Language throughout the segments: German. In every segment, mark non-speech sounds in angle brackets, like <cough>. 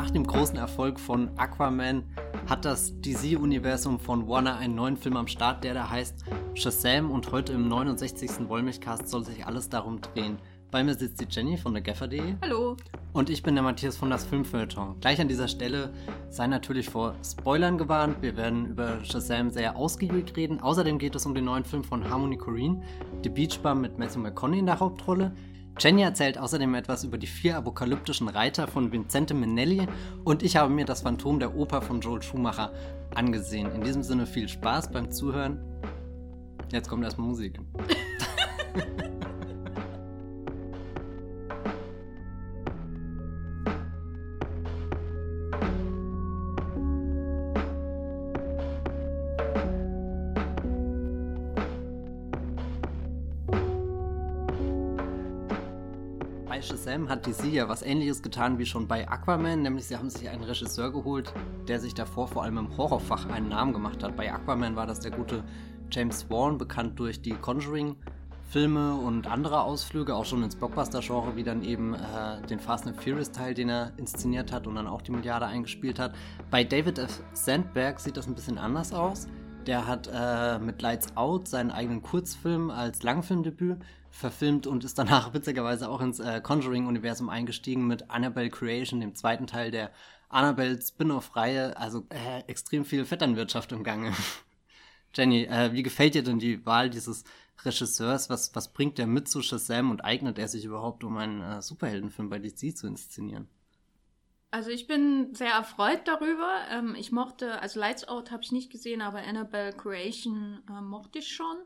Nach dem großen Erfolg von Aquaman hat das DC-Universum von Warner einen neuen Film am Start, der da heißt Shazam und heute im 69. Wollmilchcast soll sich alles darum drehen. Bei mir sitzt die Jenny von der Gaffer.de. Hallo. Und ich bin der Matthias von das Filmfeuilleton. Gleich an dieser Stelle sei natürlich vor Spoilern gewarnt. Wir werden über Shazam sehr ausgiebig reden. Außerdem geht es um den neuen Film von Harmony Korine, The Beach Bar mit Matthew McConaughey in der Hauptrolle. Jenny erzählt außerdem etwas über die vier apokalyptischen Reiter von Vincente Minnelli und ich habe mir das Phantom der Oper von Joel Schumacher angesehen. In diesem Sinne viel Spaß beim Zuhören. Jetzt kommt erstmal Musik. <laughs> hat DC ja was ähnliches getan wie schon bei Aquaman, nämlich sie haben sich einen Regisseur geholt, der sich davor vor allem im Horrorfach einen Namen gemacht hat. Bei Aquaman war das der gute James Wan, bekannt durch die Conjuring. Filme und andere Ausflüge, auch schon ins Blockbuster-Genre, wie dann eben äh, den Fast and Furious-Teil, den er inszeniert hat und dann auch die Milliarde eingespielt hat. Bei David F. Sandberg sieht das ein bisschen anders aus. Der hat äh, mit Lights Out seinen eigenen Kurzfilm als Langfilmdebüt verfilmt und ist danach <laughs> witzigerweise auch ins äh, Conjuring-Universum eingestiegen mit Annabelle Creation, dem zweiten Teil der Annabelle Spin-off-Reihe. Also äh, extrem viel Vetternwirtschaft im Gange. <laughs> Jenny, äh, wie gefällt dir denn die Wahl dieses Regisseurs? Was, was bringt der mit zu Shazam und eignet er sich überhaupt, um einen äh, Superheldenfilm bei DC zu inszenieren? Also ich bin sehr erfreut darüber. Ähm, ich mochte, also Lights Out habe ich nicht gesehen, aber Annabelle Creation äh, mochte ich schon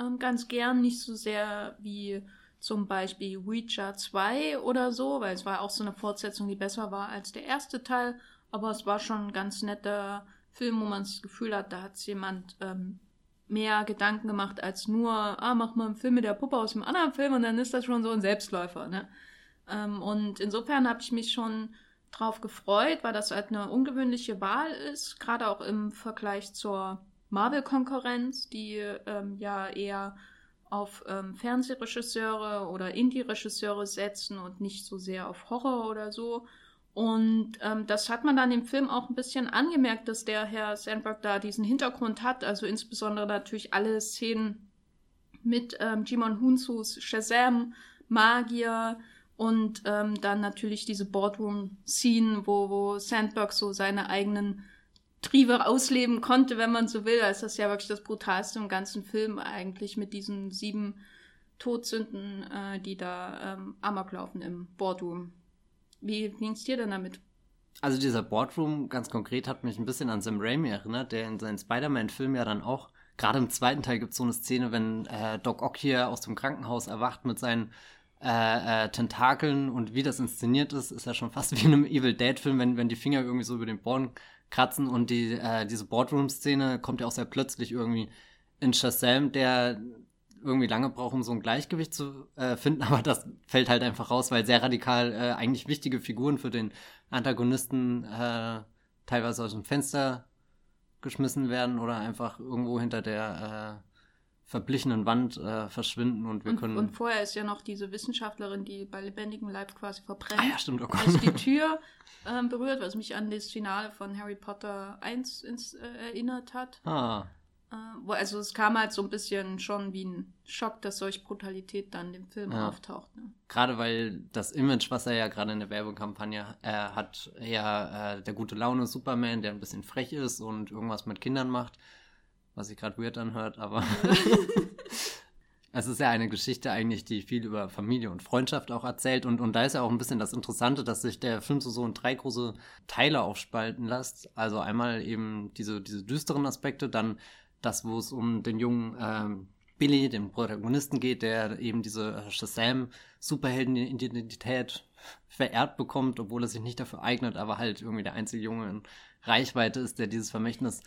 ähm, ganz gern. Nicht so sehr wie zum Beispiel Ouija 2 oder so, weil es war auch so eine Fortsetzung, die besser war als der erste Teil. Aber es war schon ein ganz netter Film, wo man das Gefühl hat, da hat jemand ähm, mehr Gedanken gemacht als nur, ah, mach mal einen Film mit der Puppe aus dem anderen Film und dann ist das schon so ein Selbstläufer. Ne? Und insofern habe ich mich schon drauf gefreut, weil das halt eine ungewöhnliche Wahl ist, gerade auch im Vergleich zur Marvel-Konkurrenz, die ähm, ja eher auf ähm, Fernsehregisseure oder Indie-Regisseure setzen und nicht so sehr auf Horror oder so. Und ähm, das hat man dann im Film auch ein bisschen angemerkt, dass der Herr Sandberg da diesen Hintergrund hat. Also insbesondere natürlich alle Szenen mit ähm, Jimon Hunsus Shazam, Magier, und ähm, dann natürlich diese Boardroom-Scene, wo, wo Sandberg so seine eigenen Triebe ausleben konnte, wenn man so will. Das ist ja wirklich das Brutalste im ganzen Film eigentlich mit diesen sieben Todsünden, äh, die da ähm, amok laufen im Boardroom. Wie ging's dir denn damit? Also dieser Boardroom ganz konkret hat mich ein bisschen an Sam Raimi erinnert, der in seinen Spider-Man-Film ja dann auch, gerade im zweiten Teil gibt es so eine Szene, wenn äh, Doc Ock hier aus dem Krankenhaus erwacht mit seinen äh, äh, Tentakeln und wie das inszeniert ist, ist ja schon fast <laughs> wie in einem Evil Dead-Film, wenn, wenn die Finger irgendwie so über den Boden kratzen und die, äh, diese Boardroom-Szene kommt ja auch sehr plötzlich irgendwie in Shazam, der irgendwie lange braucht, um so ein Gleichgewicht zu äh, finden, <laughs> aber das fällt halt einfach raus, weil sehr radikal äh, eigentlich wichtige Figuren für den Antagonisten äh, teilweise aus dem Fenster geschmissen werden oder einfach irgendwo hinter der äh, verblichenen Wand äh, verschwinden und wir und, können. Und vorher ist ja noch diese Wissenschaftlerin, die bei lebendigem Leib quasi verbrennt. Ah ja, stimmt. Oh Gott. Also die <laughs> Tür ähm, berührt, was mich an das Finale von Harry Potter 1 ins, äh, erinnert hat. Ah. Äh, wo, also es kam halt so ein bisschen schon wie ein Schock, dass solch Brutalität dann im Film ja. auftaucht. Ne? Gerade weil das Image, was er ja gerade in der Werbekampagne äh, hat, ja äh, der gute Laune Superman, der ein bisschen frech ist und irgendwas mit Kindern macht was sich gerade weird anhört, aber <laughs> <laughs> es ist ja eine Geschichte eigentlich, die viel über Familie und Freundschaft auch erzählt und, und da ist ja auch ein bisschen das Interessante, dass sich der Film so, so in drei große Teile aufspalten lässt. Also einmal eben diese, diese düsteren Aspekte, dann das, wo es um den jungen ähm, Billy, den Protagonisten geht, der eben diese Shazam-Superhelden-Identität verehrt bekommt, obwohl er sich nicht dafür eignet, aber halt irgendwie der einzige Junge in Reichweite ist, der dieses Vermächtnis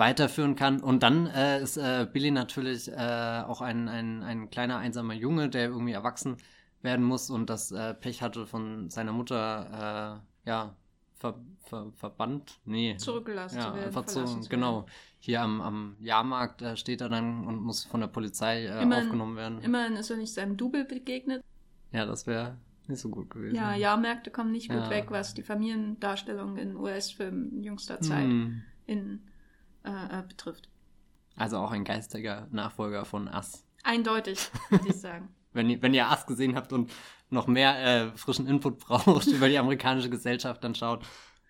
weiterführen kann. Und dann äh, ist äh, Billy natürlich äh, auch ein, ein, ein kleiner einsamer Junge, der irgendwie erwachsen werden muss und das äh, Pech hatte von seiner Mutter, äh, ja, ver, ver, verbannt? Nee. Zurückgelassen ja, werden. Einfach so, genau. Hier am, am Jahrmarkt äh, steht er dann und muss von der Polizei immerhin, aufgenommen werden. Immerhin ist er nicht seinem Double begegnet. Ja, das wäre nicht so gut gewesen. Ja, Jahrmärkte kommen nicht gut Ja. weg, was die Familiendarstellung in US-Filmen in jüngster Zeit Hm. in, äh, äh, betrifft. Also auch ein geistiger Nachfolger von Us. Eindeutig, würde ich sagen. <laughs> Wenn ihr, wenn ihr Us gesehen habt und noch mehr äh, frischen Input <laughs> braucht über die amerikanische Gesellschaft, dann schaut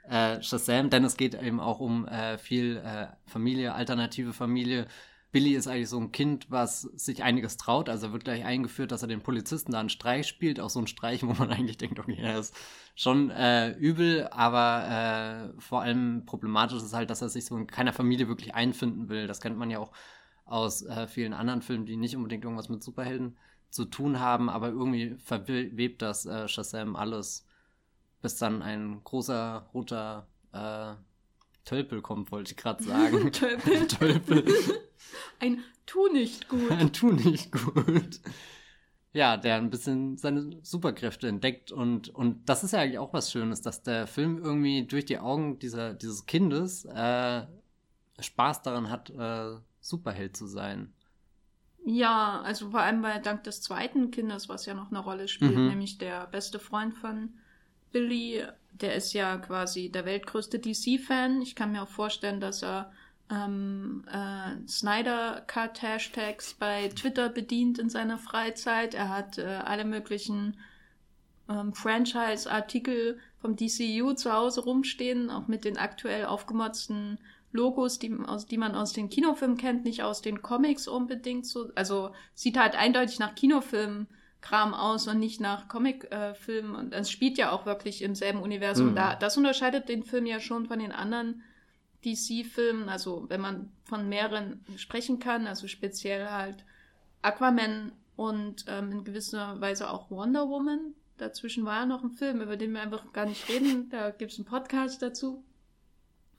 äh, Shazam, denn es geht eben auch um äh, viel äh, Familie, alternative Familie. Billy ist eigentlich so ein Kind, was sich einiges traut. Also er wird gleich eingeführt, dass er den Polizisten da einen Streich spielt. Auch so ein Streich, <laughs> wo man eigentlich denkt, okay, er ist schon äh, übel, aber äh, vor allem problematisch ist halt, dass er sich so in keiner Familie wirklich einfinden will. Das kennt man ja auch aus äh, vielen anderen Filmen, die nicht unbedingt irgendwas mit Superhelden zu tun haben, aber irgendwie verwebt das äh, Shazam alles, bis dann ein großer roter äh, Tölpel kommt, wollte ich gerade <laughs> sagen. Tölpel. <laughs> Tölpel. Ein Tu nicht gut. Ein Tu nicht gut. Ja, der ein bisschen seine Superkräfte entdeckt und, und das ist ja eigentlich auch was Schönes, dass der Film irgendwie durch die Augen dieser, dieses Kindes äh, Spaß daran hat, äh, Superheld zu sein. Ja, also vor allem bei dank des zweiten Kindes, was ja noch eine Rolle spielt, Mhm. nämlich der beste Freund von Billy, der ist ja quasi der weltgrößte DC-Fan. Ich kann mir auch vorstellen, dass er ähm, äh, Snyder Cut Hashtags bei Twitter bedient in seiner Freizeit. Er hat äh, alle möglichen ähm, Franchise-Artikel vom DCU zu Hause rumstehen, auch mit den aktuell aufgemotzten Logos, die, aus, die man aus den Kinofilmen kennt, nicht aus den Comics unbedingt so. Also sieht halt eindeutig nach Kinofilm-Kram aus und nicht nach Comic-Filmen. und es spielt ja auch wirklich im selben Universum. Mhm. Da, das unterscheidet den Film ja schon von den anderen DC-Filmen. Also wenn man von mehreren sprechen kann, also speziell halt Aquaman und ähm, in gewisser Weise auch Wonder Woman. Dazwischen war ja noch ein Film, über den wir einfach gar nicht reden. Da gibt es einen Podcast dazu.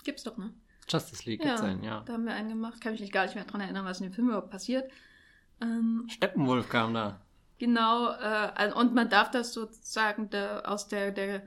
Gibt's doch, ne? Justice League Ja. gibt's einen, ja. Da haben wir einen gemacht. Kann mich nicht gar nicht mehr dran erinnern, was in dem Film überhaupt passiert. Ähm, Steppenwolf kam da. Genau, äh, also- und man darf das sozusagen der, aus der, der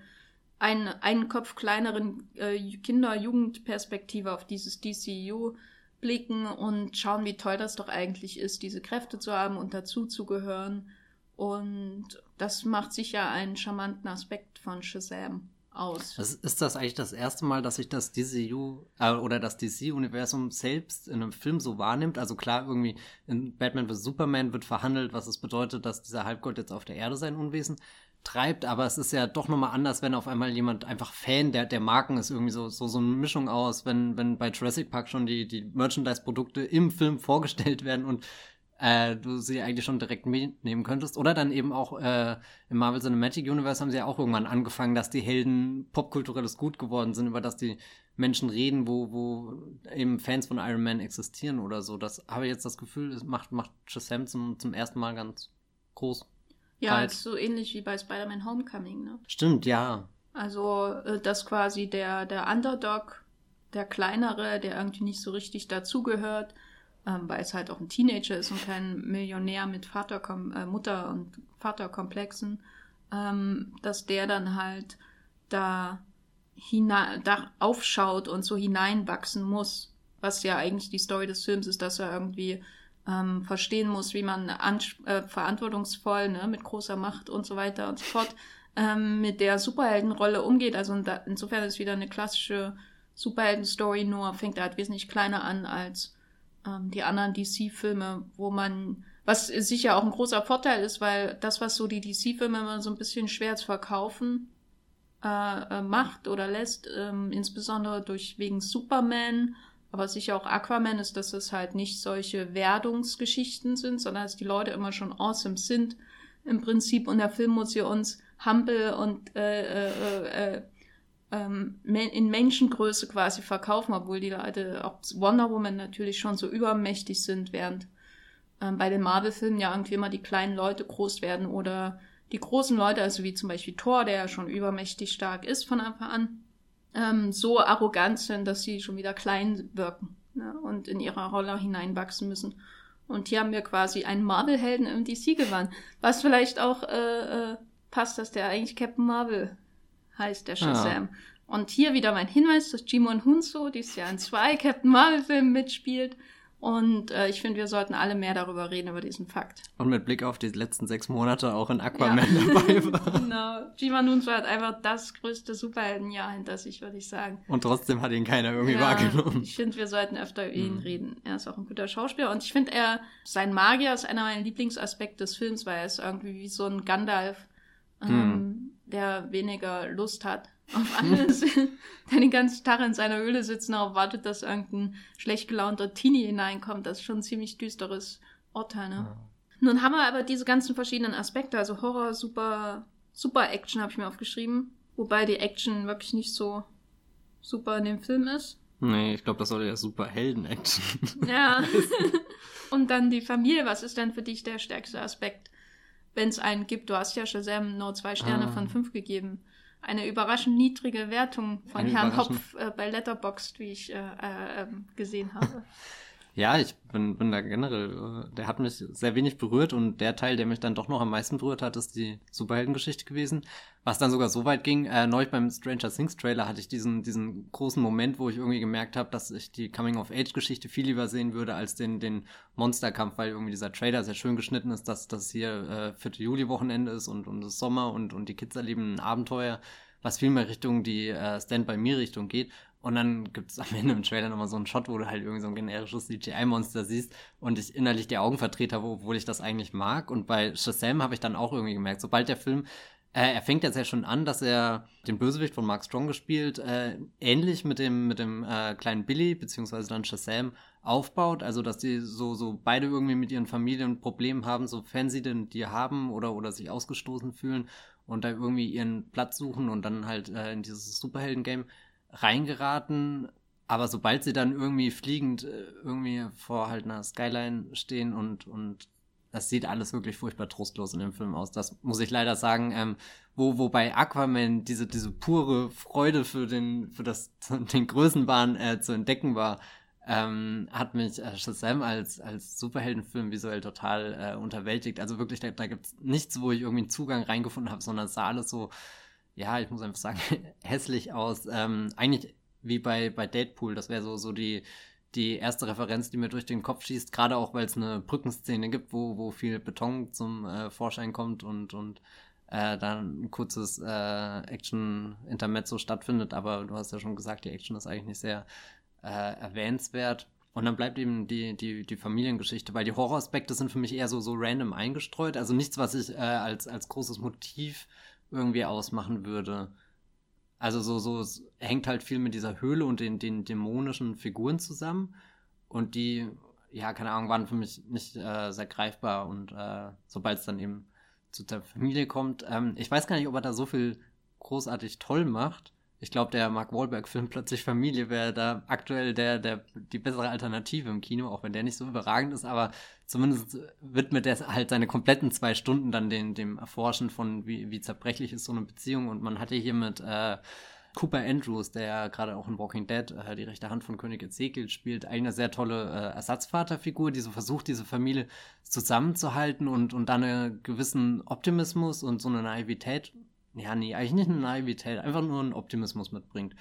einen, einen Kopf kleineren äh, Kinder-Jugendperspektive auf dieses DCU blicken und schauen, wie toll das doch eigentlich ist, diese Kräfte zu haben und dazuzugehören. Und das macht sicher einen charmanten Aspekt von Shazam aus. Das, ist das eigentlich das erste Mal, dass sich das DCU äh, oder das DC-Universum selbst in einem Film so wahrnimmt? Also klar, irgendwie in Batman vs. Superman wird verhandelt, was es bedeutet, dass dieser Halbgott jetzt auf der Erde sein Unwesen treibt, aber es ist ja doch nochmal anders, wenn auf einmal jemand einfach Fan der, der Marken ist, irgendwie so, so, so eine Mischung aus, wenn, wenn bei Jurassic Park schon die, die Merchandise-Produkte im Film vorgestellt werden und äh, du sie eigentlich schon direkt mitnehmen könntest. Oder dann eben auch äh, im Marvel Cinematic Universe haben sie ja auch irgendwann angefangen, dass die Helden popkulturelles Gut geworden sind, über das die Menschen reden, wo, wo eben Fans von Iron Man existieren oder so. Das habe ich jetzt das Gefühl, es macht, macht Shazam zum, zum ersten Mal ganz groß. Ja, Halt. ist so ähnlich wie bei Spider-Man Homecoming, ne? Stimmt, ja. Also, äh, dass quasi der, der Underdog, der kleinere, der irgendwie nicht so richtig dazugehört, ähm, weil es halt auch ein Teenager ist und kein Millionär mit Vaterkom äh, Mutter- und Vaterkomplexen, ähm, dass der dann halt da, hinein, da aufschaut und so hineinwachsen muss. Was ja eigentlich die Story des Films ist, dass er irgendwie ähm, verstehen muss, wie man äh, verantwortungsvoll, ne, mit großer Macht und so weiter und so fort ähm, mit der Superheldenrolle umgeht. Also da, insofern ist wieder eine klassische Superhelden-Story, nur fängt er halt wesentlich kleiner an als ähm, die anderen DC-Filme, wo man, was sicher auch ein großer Vorteil ist, weil das, was so die DC-Filme immer so ein bisschen schwer zu verkaufen äh, äh, macht oder lässt, ähm, insbesondere durch wegen Superman, aber sicher auch Aquaman ist, dass es halt nicht solche Werdungsgeschichten sind, sondern dass die Leute immer schon awesome sind im Prinzip. Und der Film muss hier uns humble und äh, äh, äh, ähm, in Menschengröße quasi verkaufen, obwohl die Leute, auch Wonder Woman natürlich schon so übermächtig sind, während ähm, bei den Marvel-Filmen ja irgendwie immer die kleinen Leute groß werden oder die großen Leute, also wie zum Beispiel Thor, der ja schon übermächtig stark ist von Anfang an, ähm, so arrogant sind, dass sie schon wieder klein wirken ne, und in ihrer Rolle hineinwachsen müssen. Und hier haben wir quasi einen Marvel-Helden im DC-Gewand, was vielleicht auch äh, äh, passt, dass der eigentlich Captain Marvel heißt, der Shazam. Und hier wieder mein Hinweis, dass Jimon Hunso dieses Jahr in zwei <laughs> Captain Marvel-Filmen mitspielt Und äh, ich finde, wir sollten alle mehr darüber reden, über diesen Fakt. Und mit Blick auf die letzten sechs Monate auch in Aquaman ja. <laughs> dabei war. genau. Jima Nunzo hat einfach das größte Superheldenjahr hinter sich, würde ich sagen. Und trotzdem hat ihn keiner irgendwie ja, wahrgenommen. Ich finde, wir sollten öfter über ihn mhm. reden. Er ist auch ein guter Schauspieler. Und ich finde, er, sein Magier ist einer meiner Lieblingsaspekte des Films, weil er ist irgendwie wie so ein Gandalf, ähm, mhm. Der weniger Lust hat auf alles, <laughs> der den ganzen Tag in seiner Höhle sitzt und darauf wartet, dass irgendein schlecht gelaunter Teenie hineinkommt. Das ist schon ein ziemlich düsteres Urteil, ne? Ja. Nun haben wir aber diese ganzen verschiedenen Aspekte, also Horror, super, super Action habe ich mir aufgeschrieben. Wobei die Action wirklich nicht so super in dem Film ist. Nee, ich glaube, das soll ja super Helden-Action. Ja. <laughs> <laughs> und dann die Familie, was ist denn für dich der stärkste Aspekt? Wenn es einen gibt, du hast ja Shazam nur zwei Sterne ah. von fünf gegeben eine überraschend niedrige Wertung von eine Herrn Hopf äh, bei Letterboxd, wie ich äh, äh, ähm, gesehen habe. <laughs> Ja, ich bin, bin da generell, äh, der hat mich sehr wenig berührt und der Teil, der mich dann doch noch am meisten berührt hat, ist die Superheldengeschichte gewesen. Was dann sogar so weit ging, äh, neulich beim Stranger Things Trailer hatte ich diesen, diesen großen Moment, wo ich irgendwie gemerkt habe, dass ich die Coming-of-Age-Geschichte viel lieber sehen würde als den, den Monsterkampf, weil irgendwie dieser Trailer sehr schön geschnitten ist, dass das hier äh, 4. Juli-Wochenende ist und, und es Sommer und, und die Kids erleben ein Abenteuer was viel mehr Richtung die äh, Stand-by-Me-Richtung geht. Und dann gibt es am Ende im Trailer nochmal so einen Shot, wo du halt irgendwie so ein generisches CGI-Monster siehst und ich innerlich die Augen verdreht habe, obwohl ich das eigentlich mag. Und bei Shazam habe ich dann auch irgendwie gemerkt, sobald der Film, äh, er fängt jetzt ja schon an, dass er den Bösewicht von Mark Strong gespielt, äh, ähnlich mit dem, mit dem äh, kleinen Billy, beziehungsweise dann Shazam, aufbaut. Also, dass die so, so beide irgendwie mit ihren Familien Probleme haben, sofern sie denn die haben oder, oder sich ausgestoßen fühlen und da irgendwie ihren Platz suchen und dann halt äh, in dieses Superhelden-Game reingeraten. Aber sobald sie dann irgendwie fliegend äh, irgendwie vor halt einer Skyline stehen und, und das sieht alles wirklich furchtbar trostlos in dem Film aus. Das muss ich leider sagen. Ähm, wo, wo bei Aquaman diese, diese pure Freude für den, für das, <laughs> den Größenbahn äh, zu entdecken war, ähm, hat mich äh, Shazam als, als Superheldenfilm visuell total äh, unterwältigt. Also wirklich, da, da gibt es nichts, wo ich irgendwie einen Zugang reingefunden habe, sondern es sah alles so, ja, ich muss einfach sagen, <laughs> hässlich aus. Ähm, eigentlich wie bei, bei Deadpool, das wäre so, so die, die erste Referenz, die mir durch den Kopf schießt, gerade auch, weil es eine Brückenszene gibt, wo, wo viel Beton zum äh, Vorschein kommt und, und äh, dann ein kurzes äh, Action-Intermezzo stattfindet. Aber du hast ja schon gesagt, die Action ist eigentlich nicht sehr äh, erwähnenswert. Und dann bleibt eben die, die, die Familiengeschichte, weil die Horroraspekte sind für mich eher so, so random eingestreut. Also nichts, was ich äh, als, als großes Motiv irgendwie ausmachen würde. Also so, so, es hängt halt viel mit dieser Höhle und den, den dämonischen Figuren zusammen. Und die, ja, keine Ahnung, waren für mich nicht äh, sehr greifbar. Und äh, sobald es dann eben zu der Familie kommt, ähm, ich weiß gar nicht, ob er da so viel großartig toll macht ich glaube, der Mark Wahlberg-Film Plötzlich Familie wäre da aktuell der, der, die bessere Alternative im Kino, auch wenn der nicht so überragend ist, aber zumindest widmet er halt seine kompletten zwei Stunden dann den, dem Erforschen von, wie, wie zerbrechlich ist so eine Beziehung. Und man hatte hier mit äh, Cooper Andrews, der ja gerade auch in Walking Dead äh, die rechte Hand von König Ezekiel spielt, eine sehr tolle äh, Ersatzvaterfigur, die so versucht, diese Familie zusammenzuhalten und, und dann einen gewissen Optimismus und so eine Naivität ja, nee, eigentlich nicht eine Naivität, einfach nur einen Optimismus mitbringt.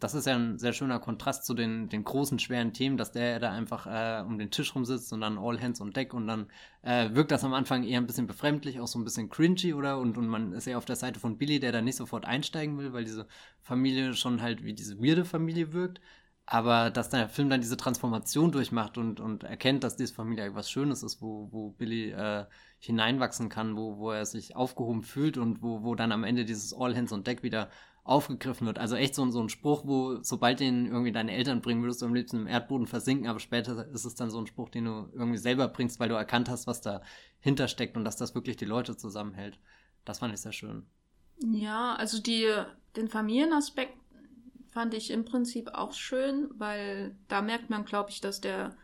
Das ist ja ein sehr schöner Kontrast zu den, den großen, schweren Themen, dass der da einfach äh, um den Tisch rumsitzt und dann all hands on deck und dann äh, wirkt das am Anfang eher ein bisschen befremdlich, auch so ein bisschen cringy, oder? Und, und man ist eher auf der Seite von Billy, der da nicht sofort einsteigen will, weil diese Familie schon halt wie diese weirde Familie wirkt. Aber dass der Film dann diese Transformation durchmacht und, und erkennt, dass diese Familie etwas Schönes ist, wo, wo Billy äh, hineinwachsen kann, wo, wo er sich aufgehoben fühlt und wo, wo dann am Ende dieses All Hands on Deck wieder aufgegriffen wird. Also echt so, so ein Spruch, wo sobald den irgendwie deine Eltern bringen, würdest du am liebsten im Erdboden versinken, aber später ist es dann so ein Spruch, den du irgendwie selber bringst, weil du erkannt hast, was dahinter steckt und dass das wirklich die Leute zusammenhält. Das fand ich sehr schön. Ja, also die, den Familienaspekt fand ich im Prinzip auch schön, weil da merkt man, glaube ich, dass der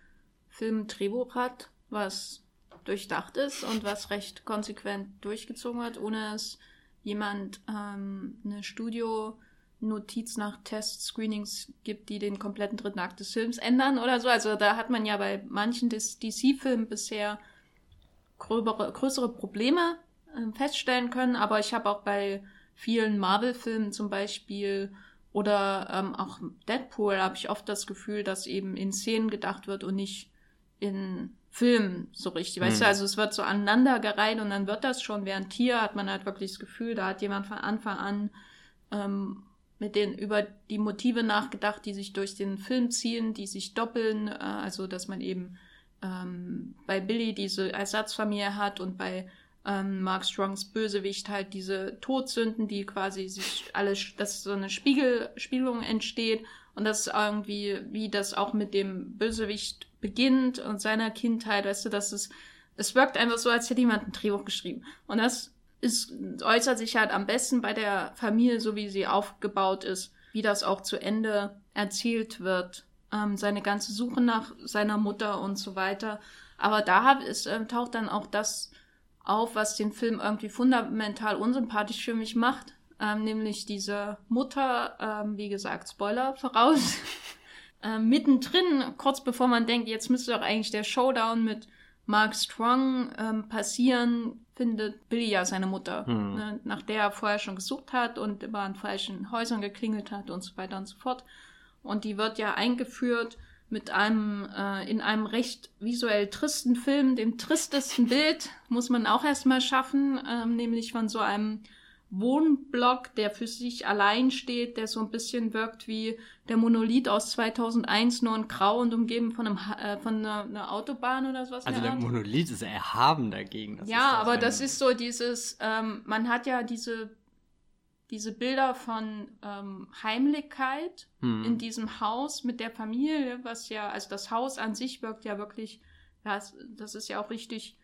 Film Drehbuch hat, was durchdacht ist und was recht konsequent durchgezogen wird, ohne es jemand ähm, eine Studio-Notiz nach Test-Screenings gibt, die den kompletten dritten Akt des Films ändern oder so. Also da hat man ja bei manchen DC-Filmen bisher gröbere, größere Probleme äh, feststellen können, aber ich habe auch bei vielen Marvel-Filmen zum Beispiel oder ähm, auch Deadpool habe ich oft das Gefühl, dass eben in Szenen gedacht wird und nicht in Filmen so richtig. Weißt mhm. du, also es wird so aneinandergereiht und dann wird das schon. Während hier hat man halt wirklich das Gefühl, da hat jemand von Anfang an ähm, mit den über die Motive nachgedacht, die sich durch den Film ziehen, die sich doppeln, äh, also dass man eben ähm, bei Billy diese Ersatzfamilie hat und bei ähm, Mark Strongs Bösewicht halt diese Todsünden, die quasi sich alles, dass so eine Spiegel, Spiegelung entsteht und das irgendwie, wie das auch mit dem Bösewicht beginnt und seiner Kindheit, weißt du, dass es, es wirkt einfach so, als hätte jemand ein Drehbuch geschrieben. Und das ist, äußert sich halt am besten bei der Familie, so wie sie aufgebaut ist, wie das auch zu Ende erzählt wird. Ähm, seine ganze Suche nach seiner Mutter und so weiter. Aber da ist, äh, taucht dann auch das auf, was den Film irgendwie fundamental unsympathisch für mich macht. Ähm, nämlich diese Mutter, ähm, wie gesagt, Spoiler voraus, <laughs> ähm, mittendrin, kurz bevor man denkt, jetzt müsste doch eigentlich der Showdown mit Mark Strong ähm, passieren, findet Billy ja seine Mutter, hm. ne, nach der er vorher schon gesucht hat und immer an falschen Häusern geklingelt hat und so weiter und so fort. Und die wird ja eingeführt mit einem, äh, in einem recht visuell tristen Film, dem tristesten Bild, muss man auch erstmal schaffen, ähm, nämlich von so einem Wohnblock, der für sich allein steht, der so ein bisschen wirkt wie der Monolith aus 2001, nur in grau und umgeben von, einem, äh, von einer, einer, Autobahn oder sowas. Also der Art. Monolith ist erhaben dagegen. Das ja, aber das ist so dieses, ähm, man hat ja diese, diese Bilder von ähm, Heimlichkeit hm. in diesem Haus mit der Familie, was ja, also das Haus an sich wirkt ja wirklich, das, das ist ja auch richtig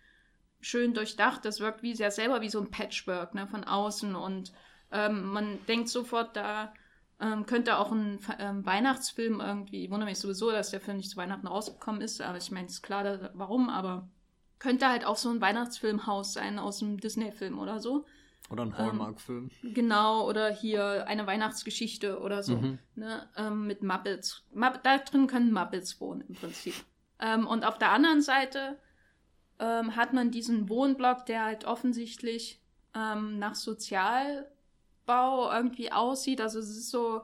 schön durchdacht. Das wirkt wie sehr selber wie so ein Patchwork ne, von außen und ähm, man denkt sofort, da ähm, könnte auch ein ähm, Weihnachtsfilm irgendwie, ich wundere mich sowieso, dass der Film nicht zu Weihnachten rausgekommen ist, aber ich meine, es ist klar, dass, warum, aber könnte halt auch so ein Weihnachtsfilmhaus sein aus einem Disney-Film oder so. Oder ein Hallmark-Film. Ähm, genau, oder hier eine Weihnachtsgeschichte oder so, mhm. ne, ähm, mit Muppets. Mupp da drin können Muppets wohnen im Prinzip. Ähm, und auf der anderen Seite ähm, hat man diesen Wohnblock, der halt offensichtlich ähm, nach Sozialbau irgendwie aussieht. Also es ist so,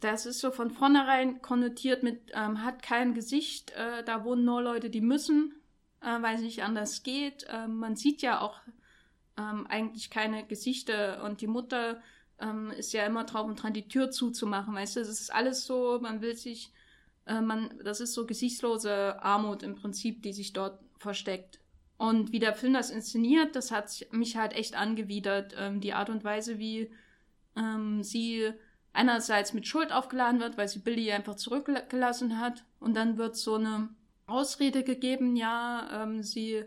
das ist so von vornherein konnotiert mit, ähm, hat kein Gesicht, äh, da wohnen nur Leute, die müssen, äh, weil es nicht anders geht. Äh, man sieht ja auch ähm, eigentlich keine Gesichter und die Mutter ähm, ist ja immer drauf und dran, die Tür zuzumachen, weißt du, es ist alles so, man will sich, äh, man, das ist so gesichtslose Armut im Prinzip, die sich dort versteckt. Und wie der Film das inszeniert, das hat mich halt echt angewidert. Ähm, die Art und Weise, wie ähm, sie einerseits mit Schuld aufgeladen wird, weil sie Billy einfach zurückgelassen hat. Und dann wird so eine Ausrede gegeben, ja, ähm, sie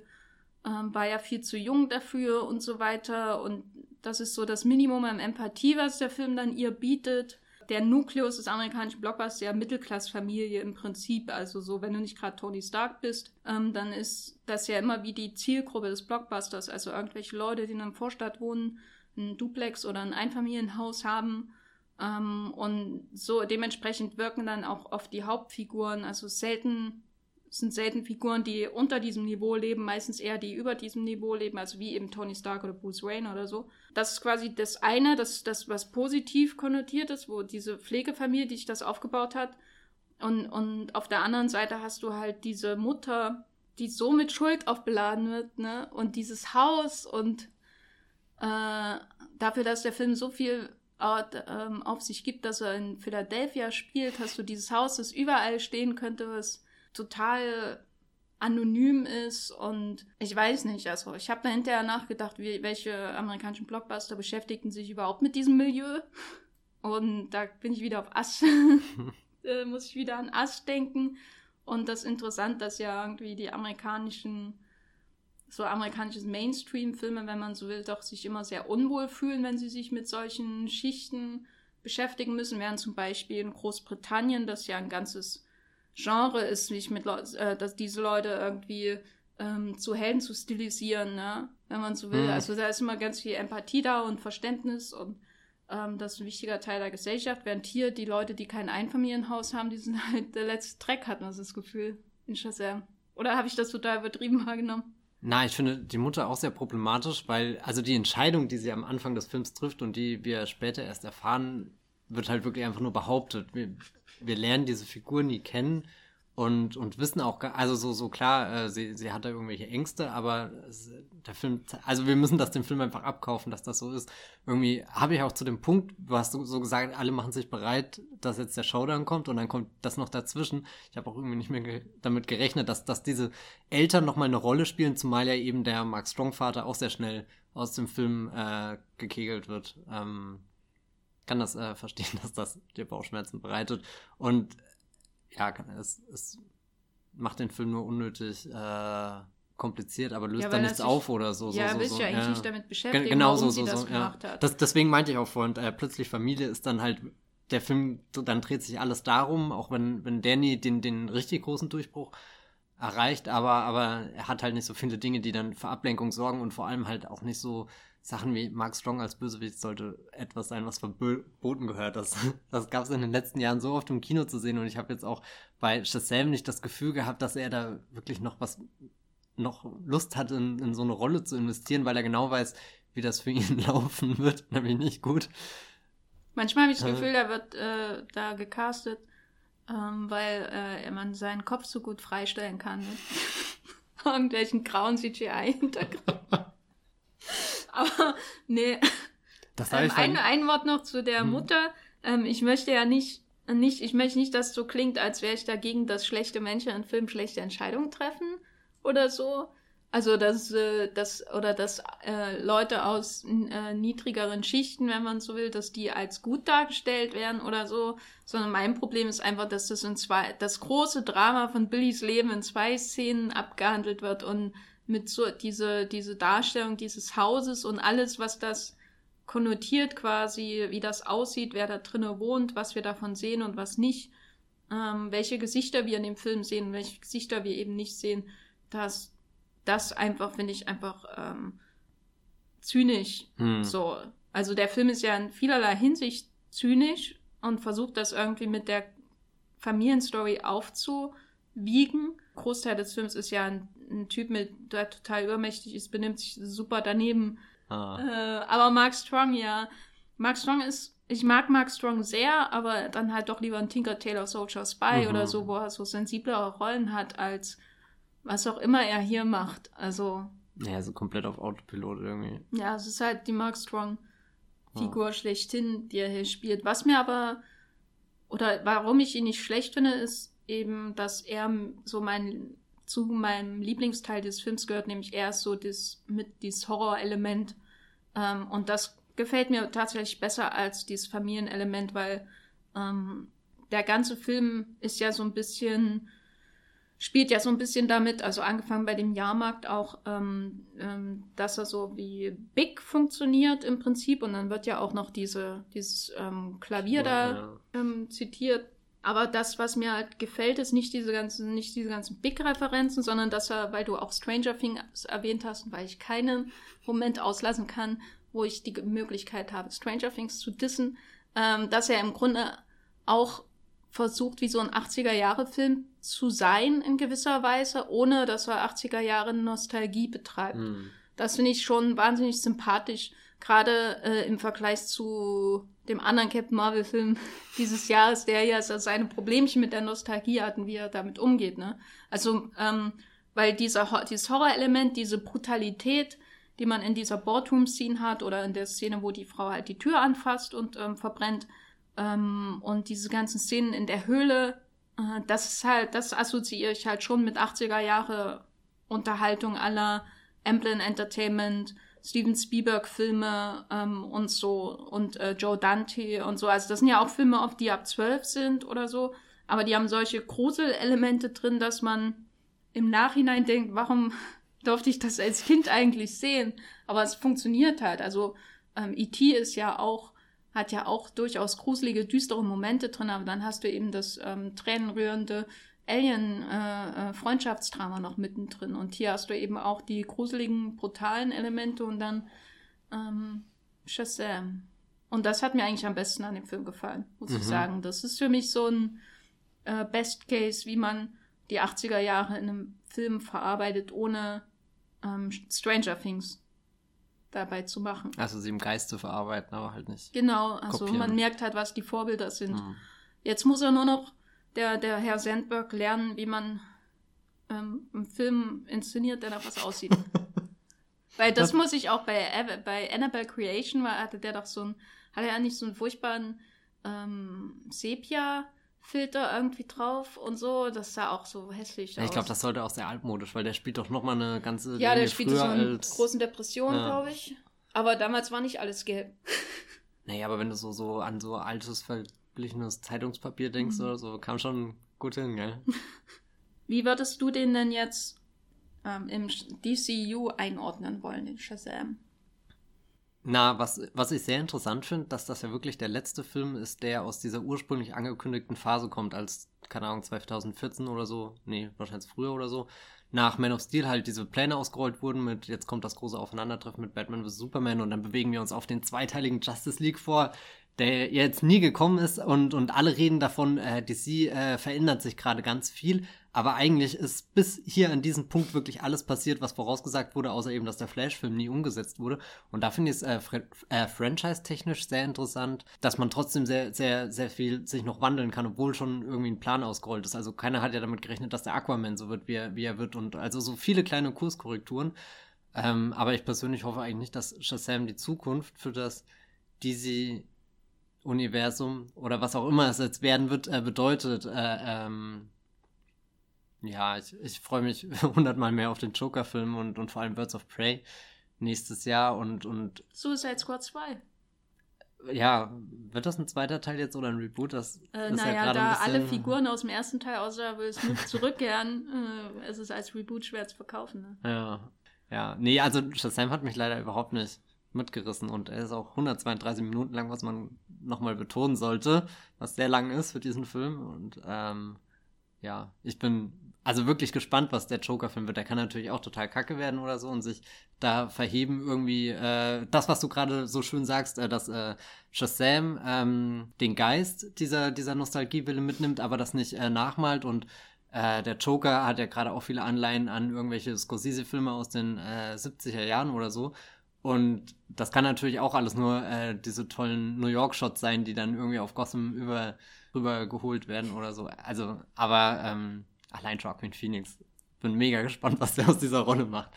ähm, war ja viel zu jung dafür und so weiter. Und das ist so das Minimum an Empathie, was der Film dann ihr bietet der Nukleus des amerikanischen Blockbusters der Mittelklassfamilie im Prinzip. Also so, wenn du nicht gerade Tony Stark bist, ähm, dann ist das ja immer wie die Zielgruppe des Blockbusters. Also irgendwelche Leute, die in einer Vorstadt wohnen, ein Duplex oder ein Einfamilienhaus haben. Ähm, und so dementsprechend wirken dann auch oft die Hauptfiguren, also selten sind selten Figuren, die unter diesem Niveau leben, meistens eher die über diesem Niveau leben, also wie eben Tony Stark oder Bruce Wayne oder so. Das ist quasi das eine, das, das was positiv konnotiert ist, wo diese Pflegefamilie, die sich das aufgebaut hat. Und, und auf der anderen Seite hast du halt diese Mutter, die so mit Schuld aufbeladen wird, ne? Und dieses Haus und äh, dafür, dass der Film so viel ähm, auf sich gibt, dass er in Philadelphia spielt, hast du dieses Haus, das überall stehen könnte, was total anonym ist und ich weiß nicht, also ich habe da hinterher nachgedacht, wie, welche amerikanischen Blockbuster beschäftigten sich überhaupt mit diesem Milieu. Und da bin ich wieder auf Ass, <laughs> äh, <laughs> muss ich wieder an Ass denken. Und das ist interessant, dass ja irgendwie die amerikanischen so amerikanische Mainstream-Filme, wenn man so will, doch sich immer sehr unwohl fühlen, wenn sie sich mit solchen Schichten beschäftigen müssen, während zum Beispiel in Großbritannien das ja ein ganzes Genre ist, sich mit Le äh, dass diese Leute irgendwie ähm, zu Helden zu stilisieren, ne? wenn man so will. Mhm. Also da ist immer ganz viel Empathie da und Verständnis und ähm, das ist ein wichtiger Teil der Gesellschaft, während hier die Leute, die kein Einfamilienhaus haben, die sind <laughs> halt der letzte Dreck, hat man das Gefühl in Shazam. Oder habe ich das total übertrieben wahrgenommen? Na, ich finde die Mutter auch sehr problematisch, weil also die Entscheidung, die sie am Anfang des Films trifft und die wir später erst erfahren, wird halt wirklich einfach nur behauptet. Wir wir lernen diese Figur nie kennen und, und wissen auch, also so, so klar, äh, sie, sie hat da irgendwelche Ängste, aber der Film, also wir müssen das dem Film einfach abkaufen, dass das so ist. Irgendwie habe ich auch zu dem Punkt, du hast so, so gesagt, alle machen sich bereit, dass jetzt der Showdown kommt und dann kommt das noch dazwischen. Ich habe auch irgendwie nicht mehr ge damit gerechnet, dass, dass diese Eltern nochmal eine Rolle spielen, zumal ja eben der Mark Strong-Vater auch sehr schnell aus dem Film äh, gekegelt wird. Ähm, kann das äh, verstehen, <laughs> dass das dir Bauchschmerzen bereitet. Und ja, es, es macht den Film nur unnötig äh, kompliziert, aber löst ja, dann nichts auf oder so. Ja, so, willst so, ja eigentlich nicht damit beschäftigen, genau warum so, sie so, das so, gemacht ja. hat. Das, deswegen meinte ich auch vorhin, äh, plötzlich Familie ist dann halt der Film, dann dreht sich alles darum, auch wenn, wenn Danny den, den richtig großen Durchbruch erreicht, aber, aber er hat halt nicht so viele Dinge, die dann für Ablenkung sorgen und vor allem halt auch nicht so Sachen wie Mark Strong als Bösewicht sollte etwas sein, was verboten gehört. Das, <laughs> das gab es in den letzten Jahren so oft im Kino zu sehen und ich habe jetzt auch bei Shazam nicht das Gefühl gehabt, dass er da wirklich noch was, noch Lust hat, in, in so eine Rolle zu investieren, weil er genau weiß, wie das für <laughs> ihn laufen wird, nämlich nicht gut. Manchmal habe ich das äh. Gefühl, er wird äh, da gecastet, ähm, weil äh, man seinen Kopf so gut freistellen kann mit <laughs> irgendwelchen grauen CGI-Hintergrund. Aber <laughs> nee. Das ähm, ein, ein Wort noch zu der hm. Mutter. Ähm, ich möchte ja nicht, nicht, ich möchte nicht, dass es so klingt, als wäre ich dagegen, dass schlechte Menschen in Filmen schlechte Entscheidungen treffen oder so. Also dass, äh, dass oder dass äh, Leute aus äh, niedrigeren Schichten, wenn man so will, dass die als gut dargestellt werden oder so. Sondern mein Problem ist einfach, dass das in zwei, das große Drama von Billys Leben in zwei Szenen abgehandelt wird und mit so diese, diese Darstellung dieses Hauses und alles, was das konnotiert quasi, wie das aussieht, wer da drinnen wohnt, was wir davon sehen und was nicht, ähm, welche Gesichter wir in dem Film sehen, welche Gesichter wir eben nicht sehen, das, das einfach, finde ich, einfach ähm, zynisch. Hm. So. Also der Film ist ja in vielerlei Hinsicht zynisch und versucht das irgendwie mit der Familienstory aufzuwiegen. Großteil des Films ist ja ein ein Typ, mit, der total übermächtig ist, benimmt sich super daneben. Ah. Äh, aber Mark Strong, ja. Mark Strong ist, ich mag Mark Strong sehr, aber dann halt doch lieber ein Tinker Tailor Soldier Spy mhm. oder so, wo er so sensiblere Rollen hat, als was auch immer er hier macht. Also. Ja, so komplett auf Autopilot irgendwie. Ja, es ist halt die Mark Strong-Figur oh. schlechthin, die er hier spielt. Was mir aber, oder warum ich ihn nicht schlecht finde, ist eben, dass er so mein zu meinem Lieblingsteil des Films gehört, nämlich erst so das mit dieses Horrorelement. Ähm, und das gefällt mir tatsächlich besser als dieses Familienelement, weil ähm, der ganze Film ist ja so ein bisschen, spielt ja so ein bisschen damit, also angefangen bei dem Jahrmarkt auch, ähm, ähm, dass er so wie Big funktioniert im Prinzip und dann wird ja auch noch diese, dieses ähm, Klavier da ähm, zitiert aber das, was mir halt gefällt, ist nicht diese ganzen, nicht diese ganzen Big-Referenzen, sondern dass er, weil du auch Stranger Things erwähnt hast und weil ich keinen Moment auslassen kann, wo ich die Möglichkeit habe, Stranger Things zu dissen, ähm, dass er im Grunde auch versucht, wie so ein 80er-Jahre-Film zu sein in gewisser Weise, ohne dass er 80er-Jahre-Nostalgie betreibt. Mm. Das finde ich schon wahnsinnig sympathisch, gerade äh, im Vergleich zu dem anderen Captain Marvel-Film <laughs> dieses Jahres, der ja seine Problemchen mit der Nostalgie hat und wie er damit umgeht. Ne? Also, ähm, weil dieser, dieses Horrorelement, diese Brutalität, die man in dieser Boardroom-Scene hat oder in der Szene, wo die Frau halt die Tür anfasst und ähm, verbrennt ähm, und diese ganzen Szenen in der Höhle, äh, das ist halt, das assoziiere ich halt schon mit 80er Jahre Unterhaltung aller Amblin Entertainment, Steven Spielberg-Filme ähm, und so und äh, Joe Dante und so. Also das sind ja auch Filme, auf die ab zwölf sind oder so, aber die haben solche Gruselelemente drin, dass man im Nachhinein denkt, warum <laughs> durfte ich das als Kind eigentlich sehen? Aber es funktioniert halt. Also ähm, E.T. ist ja auch, hat ja auch durchaus gruselige, düstere Momente drin, aber dann hast du eben das ähm, tränenrührende Alien-Freundschaftsdrama äh, äh noch mittendrin. Und hier hast du eben auch die gruseligen, brutalen Elemente und dann ähm, Shazam. Und das hat mir eigentlich am besten an dem Film gefallen, muss mhm. ich sagen. Das ist für mich so ein äh, Best Case, wie man die 80er Jahre in einem Film verarbeitet, ohne ähm, Stranger Things dabei zu machen. Also sie im Geist zu verarbeiten, aber halt nicht. Genau, also kopieren. man merkt halt, was die Vorbilder sind. Mhm. Jetzt muss er nur noch der, der Herr Sandberg lernen, wie man ähm, einen Film inszeniert, der nach was aussieht. <laughs> Weil das, das muss ich auch bei, bei Annabelle Creation, war, hatte der doch so ein, hatte er nicht so einen furchtbaren ähm, Sepia- Filter irgendwie drauf und so. Das sah auch so hässlich ja, aus. Ich glaube, das sollte auch sehr altmodisch, weil der spielt doch nochmal eine ganze. Ja, der spielt so eine als... großen Depression, ja. glaube ich. Aber damals war nicht alles gelb. Naja, aber wenn du so, so an so altes, verblichenes Zeitungspapier denkst mhm. oder so, kam schon gut hin, gell? <laughs> Wie würdest du den denn jetzt ähm, im DCU einordnen wollen, den Shazam? Na, was, was ich sehr interessant finde, dass das ja wirklich der letzte Film ist, der aus dieser ursprünglich angekündigten Phase kommt, als, keine Ahnung, 2014 oder so, nee, wahrscheinlich früher oder so, nach Man of Steel halt diese Pläne ausgerollt wurden mit, jetzt kommt das große Aufeinandertreffen mit Batman vs. Superman und dann bewegen wir uns auf den zweiteiligen Justice League vor, der jetzt nie gekommen ist und, und alle reden davon, äh, DC äh, verändert sich gerade ganz viel, aber eigentlich ist bis hier an diesem Punkt wirklich alles passiert, was vorausgesagt wurde, außer eben, dass der Flash-Film nie umgesetzt wurde. Und da finde ich es äh, äh, franchise-technisch sehr interessant, dass man trotzdem sehr, sehr, sehr viel sich noch wandeln kann, obwohl schon irgendwie ein Plan ausgerollt ist. Also keiner hat ja damit gerechnet, dass der Aquaman so wird, wie er, wie er wird. Und also so viele kleine Kurskorrekturen. Ähm, aber ich persönlich hoffe eigentlich nicht, dass Shazam die Zukunft für das DC Universum oder was auch immer es jetzt werden wird, äh, bedeutet. Äh, ähm, ja, ich, ich freue mich <laughs> hundertmal mehr auf den Joker-Film und, und vor allem Birds of Prey nächstes Jahr und, und. Suicide Squad 2. Ja, wird das ein zweiter Teil jetzt oder ein Reboot? Das äh, naja, ja da alle Figuren aus dem ersten Teil außer Will Smith zurückkehren, <laughs> äh, es ist als Reboot schwer zu verkaufen. Ne? Ja, ja. Nee, also Shazam hat mich leider überhaupt nicht mitgerissen und er ist auch 132 Minuten lang, was man nochmal betonen sollte, was sehr lang ist für diesen Film und ähm, ja, ich bin also wirklich gespannt, was der Joker-Film wird. Der kann natürlich auch total kacke werden oder so und sich da verheben irgendwie. Äh, das, was du gerade so schön sagst, äh, dass äh, Shazam ähm, den Geist dieser, dieser Nostalgiewille mitnimmt, aber das nicht äh, nachmalt und äh, der Joker hat ja gerade auch viele Anleihen an irgendwelche Scorsese-Filme aus den äh, 70er Jahren oder so. Und das kann natürlich auch alles nur äh, diese tollen New York-Shots sein, die dann irgendwie auf Gotham über, rüber geholt werden oder so. Also, aber ähm, allein Joaquin Phoenix. Bin mega gespannt, was der aus dieser Rolle macht.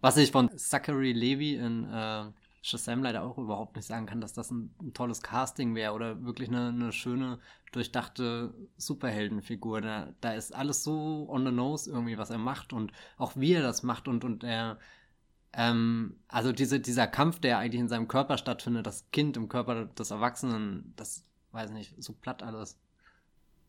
Was ich von Zachary Levy in äh, Shazam leider auch überhaupt nicht sagen kann, dass das ein, ein tolles Casting wäre oder wirklich eine, eine, schöne, durchdachte Superheldenfigur. Da, da ist alles so on the nose irgendwie, was er macht und auch wie er das macht und, und er ähm, also diese, dieser Kampf, der eigentlich in seinem Körper stattfindet, das Kind im Körper des Erwachsenen, das weiß nicht, so platt alles.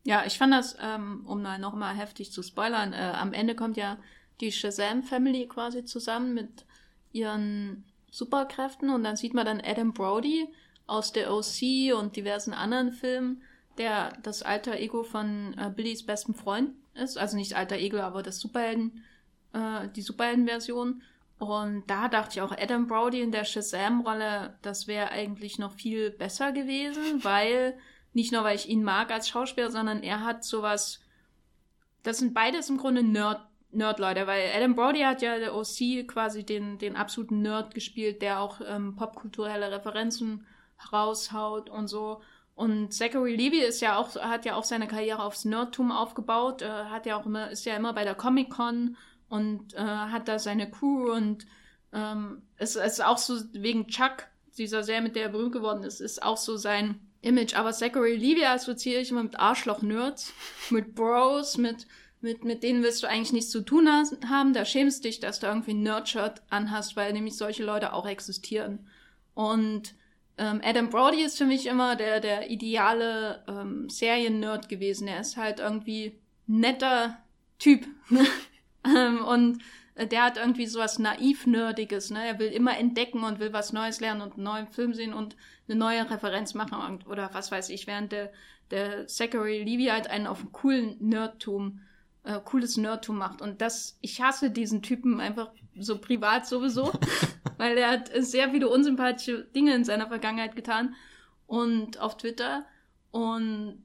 Ja, ich fand das, ähm, um da nochmal heftig zu spoilern, äh, am Ende kommt ja die Shazam-Family quasi zusammen mit ihren Superkräften und dann sieht man dann Adam Brody aus der OC und diversen anderen Filmen, der das alter Ego von äh, Billys besten Freund ist, also nicht alter Ego, aber das Superhelden, äh, die Superhelden-Version und da dachte ich auch, Adam Brody in der Shazam-Rolle, das wäre eigentlich noch viel besser gewesen, <laughs> weil, nicht nur weil ich ihn mag als Schauspieler, sondern er hat sowas, das sind beides im Grunde Nerd, Nerd-Leute, weil Adam Brody hat ja der OC quasi den, den absoluten Nerd gespielt, der auch ähm, popkulturelle Referenzen raushaut und so. Und Zachary Levy ist ja auch, hat ja auch seine Karriere aufs Nerdtum aufgebaut, äh, hat ja auch immer, ist ja immer bei der Comic-Con und äh, hat da seine Crew und ähm, es, ist auch so wegen Chuck, dieser Serie, mit der er berühmt geworden ist, ist auch so sein Image. Aber Zachary Levy assoziiere ich immer mit Arschloch-Nerds, mit Bros, mit, mit, mit denen willst du eigentlich nichts zu tun haben. Da schämst dich, dass du irgendwie ein Nerd-Shirt anhast, weil nämlich solche Leute auch existieren. Und ähm, Adam Brody ist für mich immer der, der ideale ähm, Serien-Nerd gewesen. Er ist halt irgendwie netter Typ. <laughs> Ähm, und äh, der hat irgendwie sowas naiv-nerdiges, ne? Er will immer entdecken und will was Neues lernen und einen neuen Film sehen und eine neue Referenz machen und, oder was weiß ich, während der, der Zachary Levy halt einen auf einen coolen Nerdtum, äh, cooles Nerdtum macht. Und das, ich hasse diesen Typen einfach so privat sowieso, <laughs> weil er hat sehr viele unsympathische Dinge in seiner Vergangenheit getan und auf Twitter und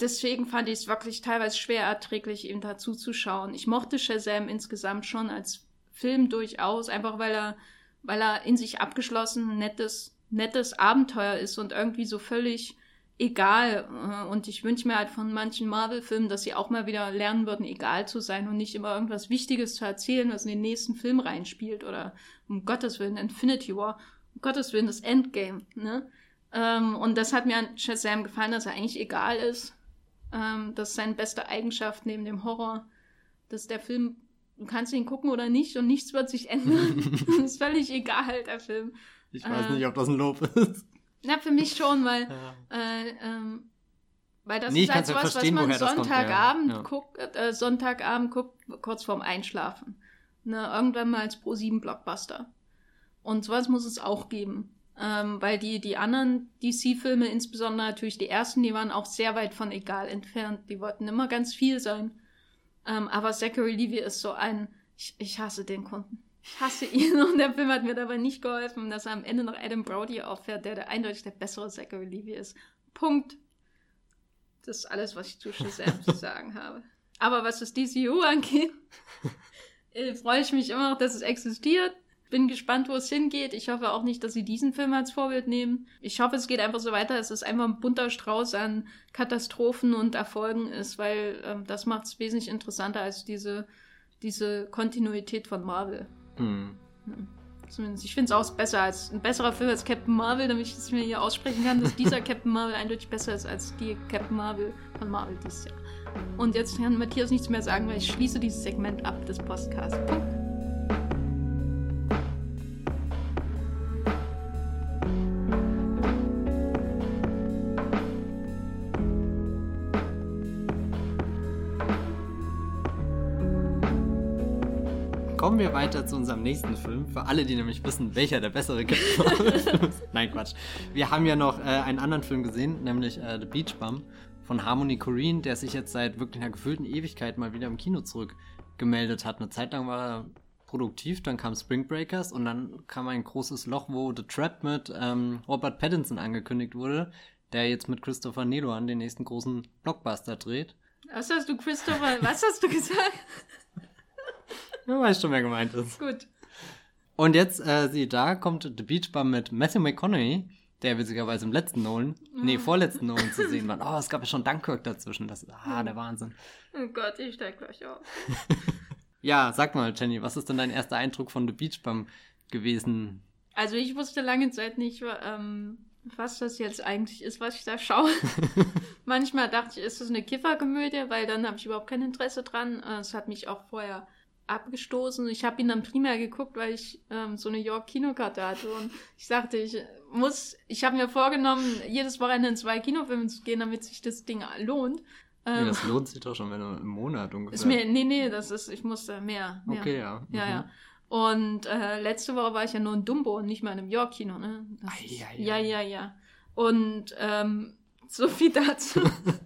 deswegen fand ich es wirklich teilweise schwer erträglich, ihm dazu zu schauen. Ich mochte Shazam insgesamt schon als Film durchaus, einfach weil er, weil er in sich abgeschlossen nettes, nettes Abenteuer ist und irgendwie so völlig egal. Äh, und ich wünsche mir halt von manchen Marvel-Filmen, dass sie auch mal wieder lernen würden, egal zu sein und nicht immer irgendwas Wichtiges zu erzählen, was in den nächsten Film reinspielt oder um Gottes Willen Infinity War, um Gottes Willen das Endgame. Ne? Ähm, und das hat mir an Shazam gefallen, dass er eigentlich egal ist. Ähm, das ist seine beste Eigenschaft neben dem Horror, dass der Film du kannst ihn gucken oder nicht und nichts wird sich ändern. das <laughs> <laughs> ist völlig egal, der Film. Ich weiß äh, nicht, ob das ein Lob ist. Na, für mich schon, weil, ja. äh, ähm, weil das nee, ist halt sowas, was man Sonntagabend ja. guckt, äh, Sonntagabend guckt, kurz vorm Einschlafen. Ne, irgendwann mal als Pro7 Blockbuster. Und sowas muss es auch geben. Ähm, weil die, die anderen DC-Filme, insbesondere natürlich die ersten, die waren auch sehr weit von egal entfernt. Die wollten immer ganz viel sein. Ähm, aber Zachary Levy ist so ein, ich, ich hasse den Kunden. Ich hasse <laughs> ihn und der Film hat mir dabei nicht geholfen, dass er am Ende noch Adam Brody auffährt, der, der eindeutig der bessere Zachary Levy ist. Punkt. Das ist alles, was ich zu Shazam <laughs> zu sagen habe. Aber was das DCU angeht, <laughs> äh, freue ich mich immer noch, dass es existiert. Bin gespannt, wo es hingeht. Ich hoffe auch nicht, dass sie diesen Film als Vorbild nehmen. Ich hoffe, es geht einfach so weiter, dass es einfach ein bunter Strauß an Katastrophen und Erfolgen ist, weil ähm, das macht es wesentlich interessanter als diese, diese Kontinuität von Marvel. Hm. Zumindest, ich finde es auch besser als ein besserer Film als Captain Marvel, damit ich es mir hier aussprechen kann, dass dieser <laughs> Captain Marvel eindeutig besser ist als die Captain Marvel von Marvel dieses Jahr. Und jetzt kann Matthias nichts mehr sagen, weil ich schließe dieses Segment ab des Podcasts. Punkt. Kommen wir weiter zu unserem nächsten Film. Für alle, die nämlich wissen, welcher der bessere ist. <laughs> Nein, Quatsch. Wir haben ja noch äh, einen anderen Film gesehen, nämlich äh, The Beach Bum von Harmony Korine, der sich jetzt seit wirklich einer gefühlten Ewigkeit mal wieder im Kino zurückgemeldet hat. Eine Zeit lang war er produktiv, dann kam Spring Breakers und dann kam ein großes Loch, wo The Trap mit ähm, Robert Pattinson angekündigt wurde, der jetzt mit Christopher Neloan den nächsten großen Blockbuster dreht. Was hast du, Christopher, was hast du gesagt? <laughs> Du weißt schon, wer gemeint ist. Gut. Und jetzt, äh, sieh da, kommt The Beach Bum mit Matthew McConaughey, der witzigerweise im letzten Nolan, mhm. nee, vorletzten Nolan zu <laughs> sehen war. Oh, es gab ja schon Dunkirk dazwischen. Das, ah, der Wahnsinn. Oh Gott, ich steig gleich auf. <laughs> ja, sag mal, Jenny, was ist denn dein erster Eindruck von The Beach Bum gewesen? Also ich wusste lange Zeit nicht, ähm, was das jetzt eigentlich ist, was ich da schaue. <laughs> Manchmal dachte ich, ist das eine Kifferkomödie, weil dann habe ich überhaupt kein Interesse dran. Äh, es hat mich auch vorher abgestoßen. Ich habe ihn dann primär geguckt, weil ich ähm, so eine York-Kinokarte hatte und ich sagte, ich muss, ich habe mir vorgenommen, jedes Wochenende in zwei Kinofilme zu gehen, damit sich das Ding lohnt. Ähm, nee, das lohnt sich doch schon, wenn du im Monat ungefähr. Ist mir, nee, nee, das ist, ich musste mehr. mehr. Okay, ja. Mhm. Ja, ja. Und äh, letzte Woche war ich ja nur in Dumbo und nicht mal in einem York-Kino, ne? Das, ja, ja, ja. Und ähm, so viel dazu. <laughs>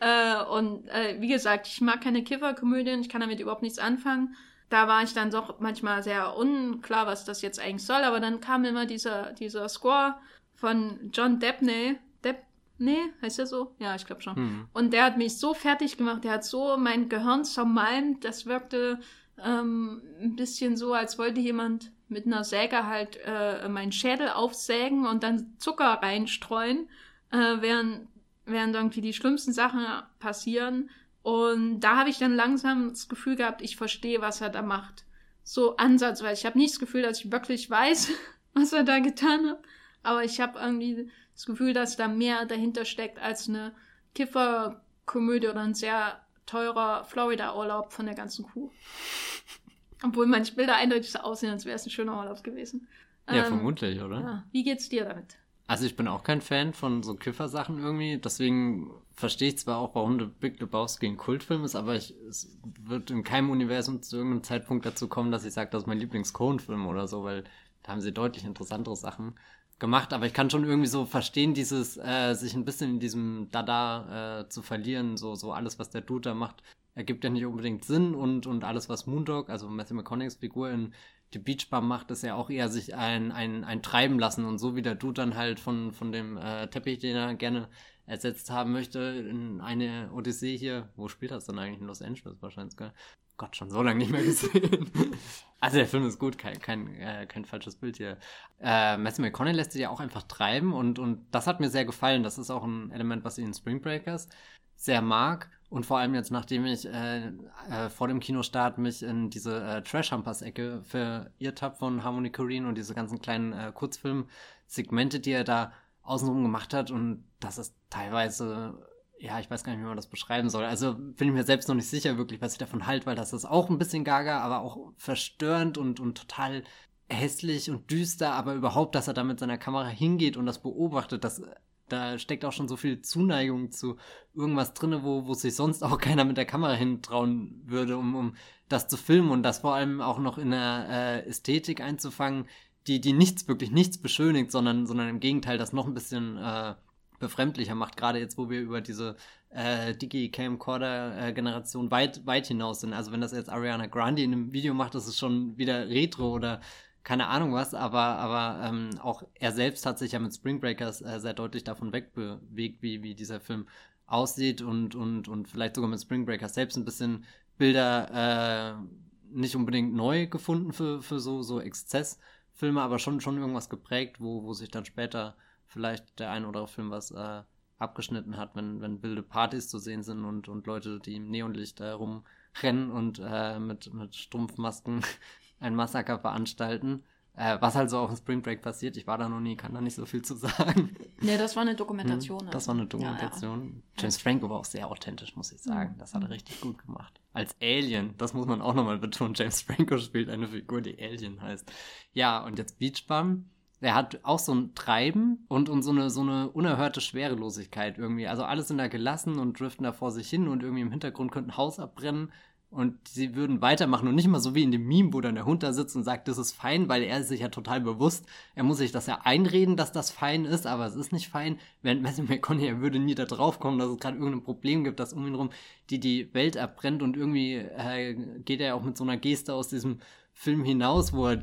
äh, und äh, wie gesagt, ich mag keine Kifferkomödien, ich kann damit überhaupt nichts anfangen. Da war ich dann doch manchmal sehr unklar, was das jetzt eigentlich soll, aber dann kam immer dieser, dieser Score von John Debney. Debney, heißt er so? Ja, ich glaube schon. Hm. Und der hat mich so fertig gemacht, der hat so mein Gehirn zermalmt, das wirkte ähm, ein bisschen so, als wollte jemand mit einer Säge halt äh, meinen Schädel aufsägen und dann Zucker reinstreuen, äh, während während irgendwie die schlimmsten Sachen passieren. Und da habe ich dann langsam das Gefühl gehabt, ich verstehe, was er da macht. So ansatzweise. Ich habe nicht das Gefühl, dass ich wirklich weiß, <laughs> was er da getan hat. Aber ich habe irgendwie das Gefühl, dass da mehr dahinter steckt als eine Kifferkomödie oder ein sehr teurer Florida-Urlaub von der ganzen Kuh. Obwohl manche Bilder eindeutig so aussehen, als wäre es ein schöner Urlaub gewesen. Ja, ähm, vermutlich, oder? Ja. Wie geht's dir damit? Also ich bin auch kein Fan von so Kiffer-Sachen irgendwie. Deswegen verstehe ich zwar auch, warum The Big Lebowski ein Kultfilm ist, aber ich, es wird in keinem Universum zu irgendeinem Zeitpunkt dazu kommen, dass ich sage, das ist mein Lieblings-Coen-Film oder so, weil da haben sie deutlich interessantere Sachen gemacht. Aber ich kann schon irgendwie so verstehen, dieses äh, sich ein bisschen in diesem Dada äh, zu verlieren, so so alles, was der Dude da macht, ergibt ja nicht unbedingt Sinn und und alles, was Moondog, also Matthew McConaughey's Figur in die Beachbum macht, ist ja auch eher sich ein, ein, ein Treiben lassen und so wie der Dude dann halt von, von dem äh, Teppich, den er gerne ersetzt haben möchte, in eine Odyssee hier, wo spielt das dann eigentlich? In Los Angeles wahrscheinlich, gell? Gott, schon so lange nicht mehr <laughs> gesehen. also der Film ist gut, kein, kein, äh, kein falsches Bild hier. Äh, Matthew McConaughey lässt sich ja auch einfach treiben und, und das hat mir sehr gefallen. Das ist auch ein Element, was ich in Spring Breakers sehr mag. Und vor allem jetzt, nachdem ich äh, äh, vor dem Kinostart mich in diese äh, Trash-Humpers-Ecke verirrt habe von Harmony Korine und diese ganzen kleinen äh, Kurzfilm-Segmente, die er da außenrum gemacht hat. Und das ist teilweise ja, ich weiß gar nicht, wie man das beschreiben soll. Also bin ich mir selbst noch nicht sicher wirklich, was ich davon halte, weil das ist auch ein bisschen gaga, aber auch verstörend und, und total hässlich und düster, aber überhaupt, dass er da mit seiner Kamera hingeht und das beobachtet, das, da steckt auch schon so viel Zuneigung zu irgendwas drinne, wo, wo sich sonst auch <laughs> keiner mit der Kamera hintrauen würde, um, um das zu filmen und das vor allem auch noch in der äh, Ästhetik einzufangen, die, die nichts, wirklich nichts beschönigt, sondern, sondern im Gegenteil das noch ein bisschen äh, befremdlicher macht, gerade jetzt, wo wir über diese äh, Digi-Camcorder-Generation weit, weit hinaus sind. Also wenn das jetzt Ariana Grande in einem Video macht, das ist schon wieder Retro oder keine Ahnung was, aber, aber ähm, auch er selbst hat sich ja mit Spring Breakers äh, sehr deutlich davon wegbewegt, wie, wie dieser Film aussieht und, und, und vielleicht sogar mit Spring Breakers selbst ein bisschen Bilder äh, nicht unbedingt neu gefunden für, für so, so Exzessfilme, aber schon, schon irgendwas geprägt, wo, wo sich dann später vielleicht der ein oder andere Film was äh, abgeschnitten hat, wenn, wenn wilde Partys zu sehen sind und, und Leute, die im Neonlicht äh, rumrennen und äh, mit, mit Strumpfmasken ein Massaker veranstalten. Äh, was halt so auf dem Spring Break passiert, ich war da noch nie, kann da nicht so viel zu sagen. Nee, das war eine Dokumentation. Hm, das war eine Dokumentation. Ja, ja. James Franco war auch sehr authentisch, muss ich sagen. Das hat er richtig gut gemacht. Als Alien, das muss man auch nochmal betonen. James Franco spielt eine Figur, die Alien heißt. Ja, und jetzt Beach Bum der hat auch so ein Treiben und, und so, eine, so eine unerhörte Schwerelosigkeit irgendwie. Also alle sind da gelassen und driften da vor sich hin und irgendwie im Hintergrund könnte ein Haus abbrennen und sie würden weitermachen und nicht mal so wie in dem Meme, wo dann der Hund da sitzt und sagt, das ist fein, weil er ist sich ja total bewusst, er muss sich das ja einreden, dass das fein ist, aber es ist nicht fein. Während Matthew McConaughey, er würde nie da drauf kommen, dass es gerade irgendein Problem gibt, dass um ihn rum die die Welt abbrennt und irgendwie äh, geht er auch mit so einer Geste aus diesem Film hinaus, wo er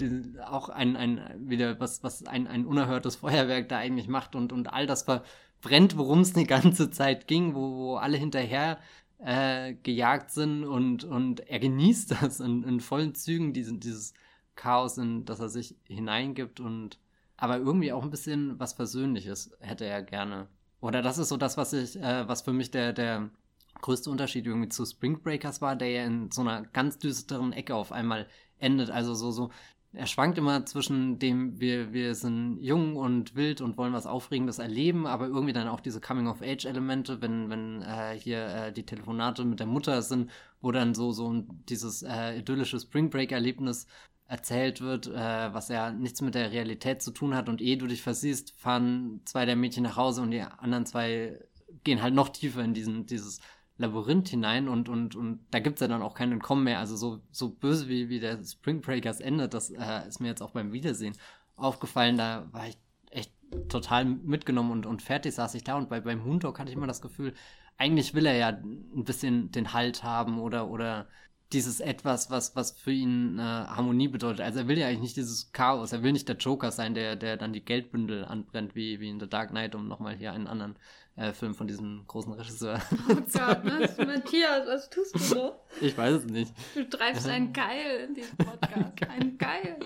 auch ein, ein wieder was, was ein, ein unerhörtes Feuerwerk da eigentlich macht und, und all das verbrennt, worum es die ganze Zeit ging, wo, wo alle hinterher äh, gejagt sind und, und er genießt <laughs> das in, in vollen Zügen, diesen, dieses Chaos, in das er sich hineingibt und aber irgendwie auch ein bisschen was Versöhnliches hätte er gerne. Oder das ist so das, was ich, äh, was für mich der, der größte Unterschied irgendwie zu Spring Breakers war, der ja in so einer ganz düsteren Ecke auf einmal endet. Also so, so, er schwankt immer zwischen dem, wir, wir sind jung und wild und wollen was Aufregendes erleben, aber irgendwie dann auch diese Coming-of-Age-Elemente, wenn, wenn äh, hier äh, die Telefonate mit der Mutter sind, wo dann so, so dieses äh, idyllische Spring Break-Erlebnis erzählt wird, äh, was ja nichts mit der Realität zu tun hat. Und ehe du dich versiehst, fahren zwei der Mädchen nach Hause und die anderen zwei gehen halt noch tiefer in diesen, dieses Labyrinth hinein und, und, und da gibt es ja dann auch kein Entkommen mehr. Also so, so böse wie, wie der Spring Breakers endet, das äh, ist mir jetzt auch beim Wiedersehen aufgefallen. Da war ich echt total mitgenommen und, und fertig saß ich da. Und bei, beim Moondog hatte ich immer das Gefühl, eigentlich will er ja ein bisschen den Halt haben oder, oder dieses etwas, was, was für ihn äh, Harmonie bedeutet. Also er will ja eigentlich nicht dieses Chaos, er will nicht der Joker sein, der, der dann die Geldbündel anbrennt, wie, wie in The Dark Knight, um nochmal hier einen anderen äh, Film von diesem großen Regisseur. Oh Gott, was, <laughs> Matthias, was tust du so? Ich weiß es nicht. Du treibst ein Geil in diesem Podcast. Ein Geil.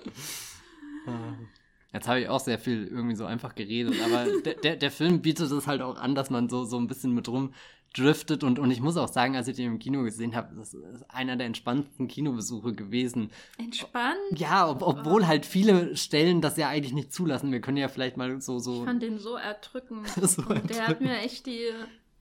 Jetzt habe ich auch sehr viel irgendwie so einfach geredet, aber der, der, der Film bietet es halt auch an, dass man so, so ein bisschen mit rum driftet und, und ich muss auch sagen, als ich den im Kino gesehen habe, das ist einer der entspanntesten Kinobesuche gewesen. Entspannt? Ja, ob, obwohl halt viele Stellen das ja eigentlich nicht zulassen. Wir können ja vielleicht mal so so. Ich fand den so erdrückend. <laughs> so erdrückend. der hat mir echt die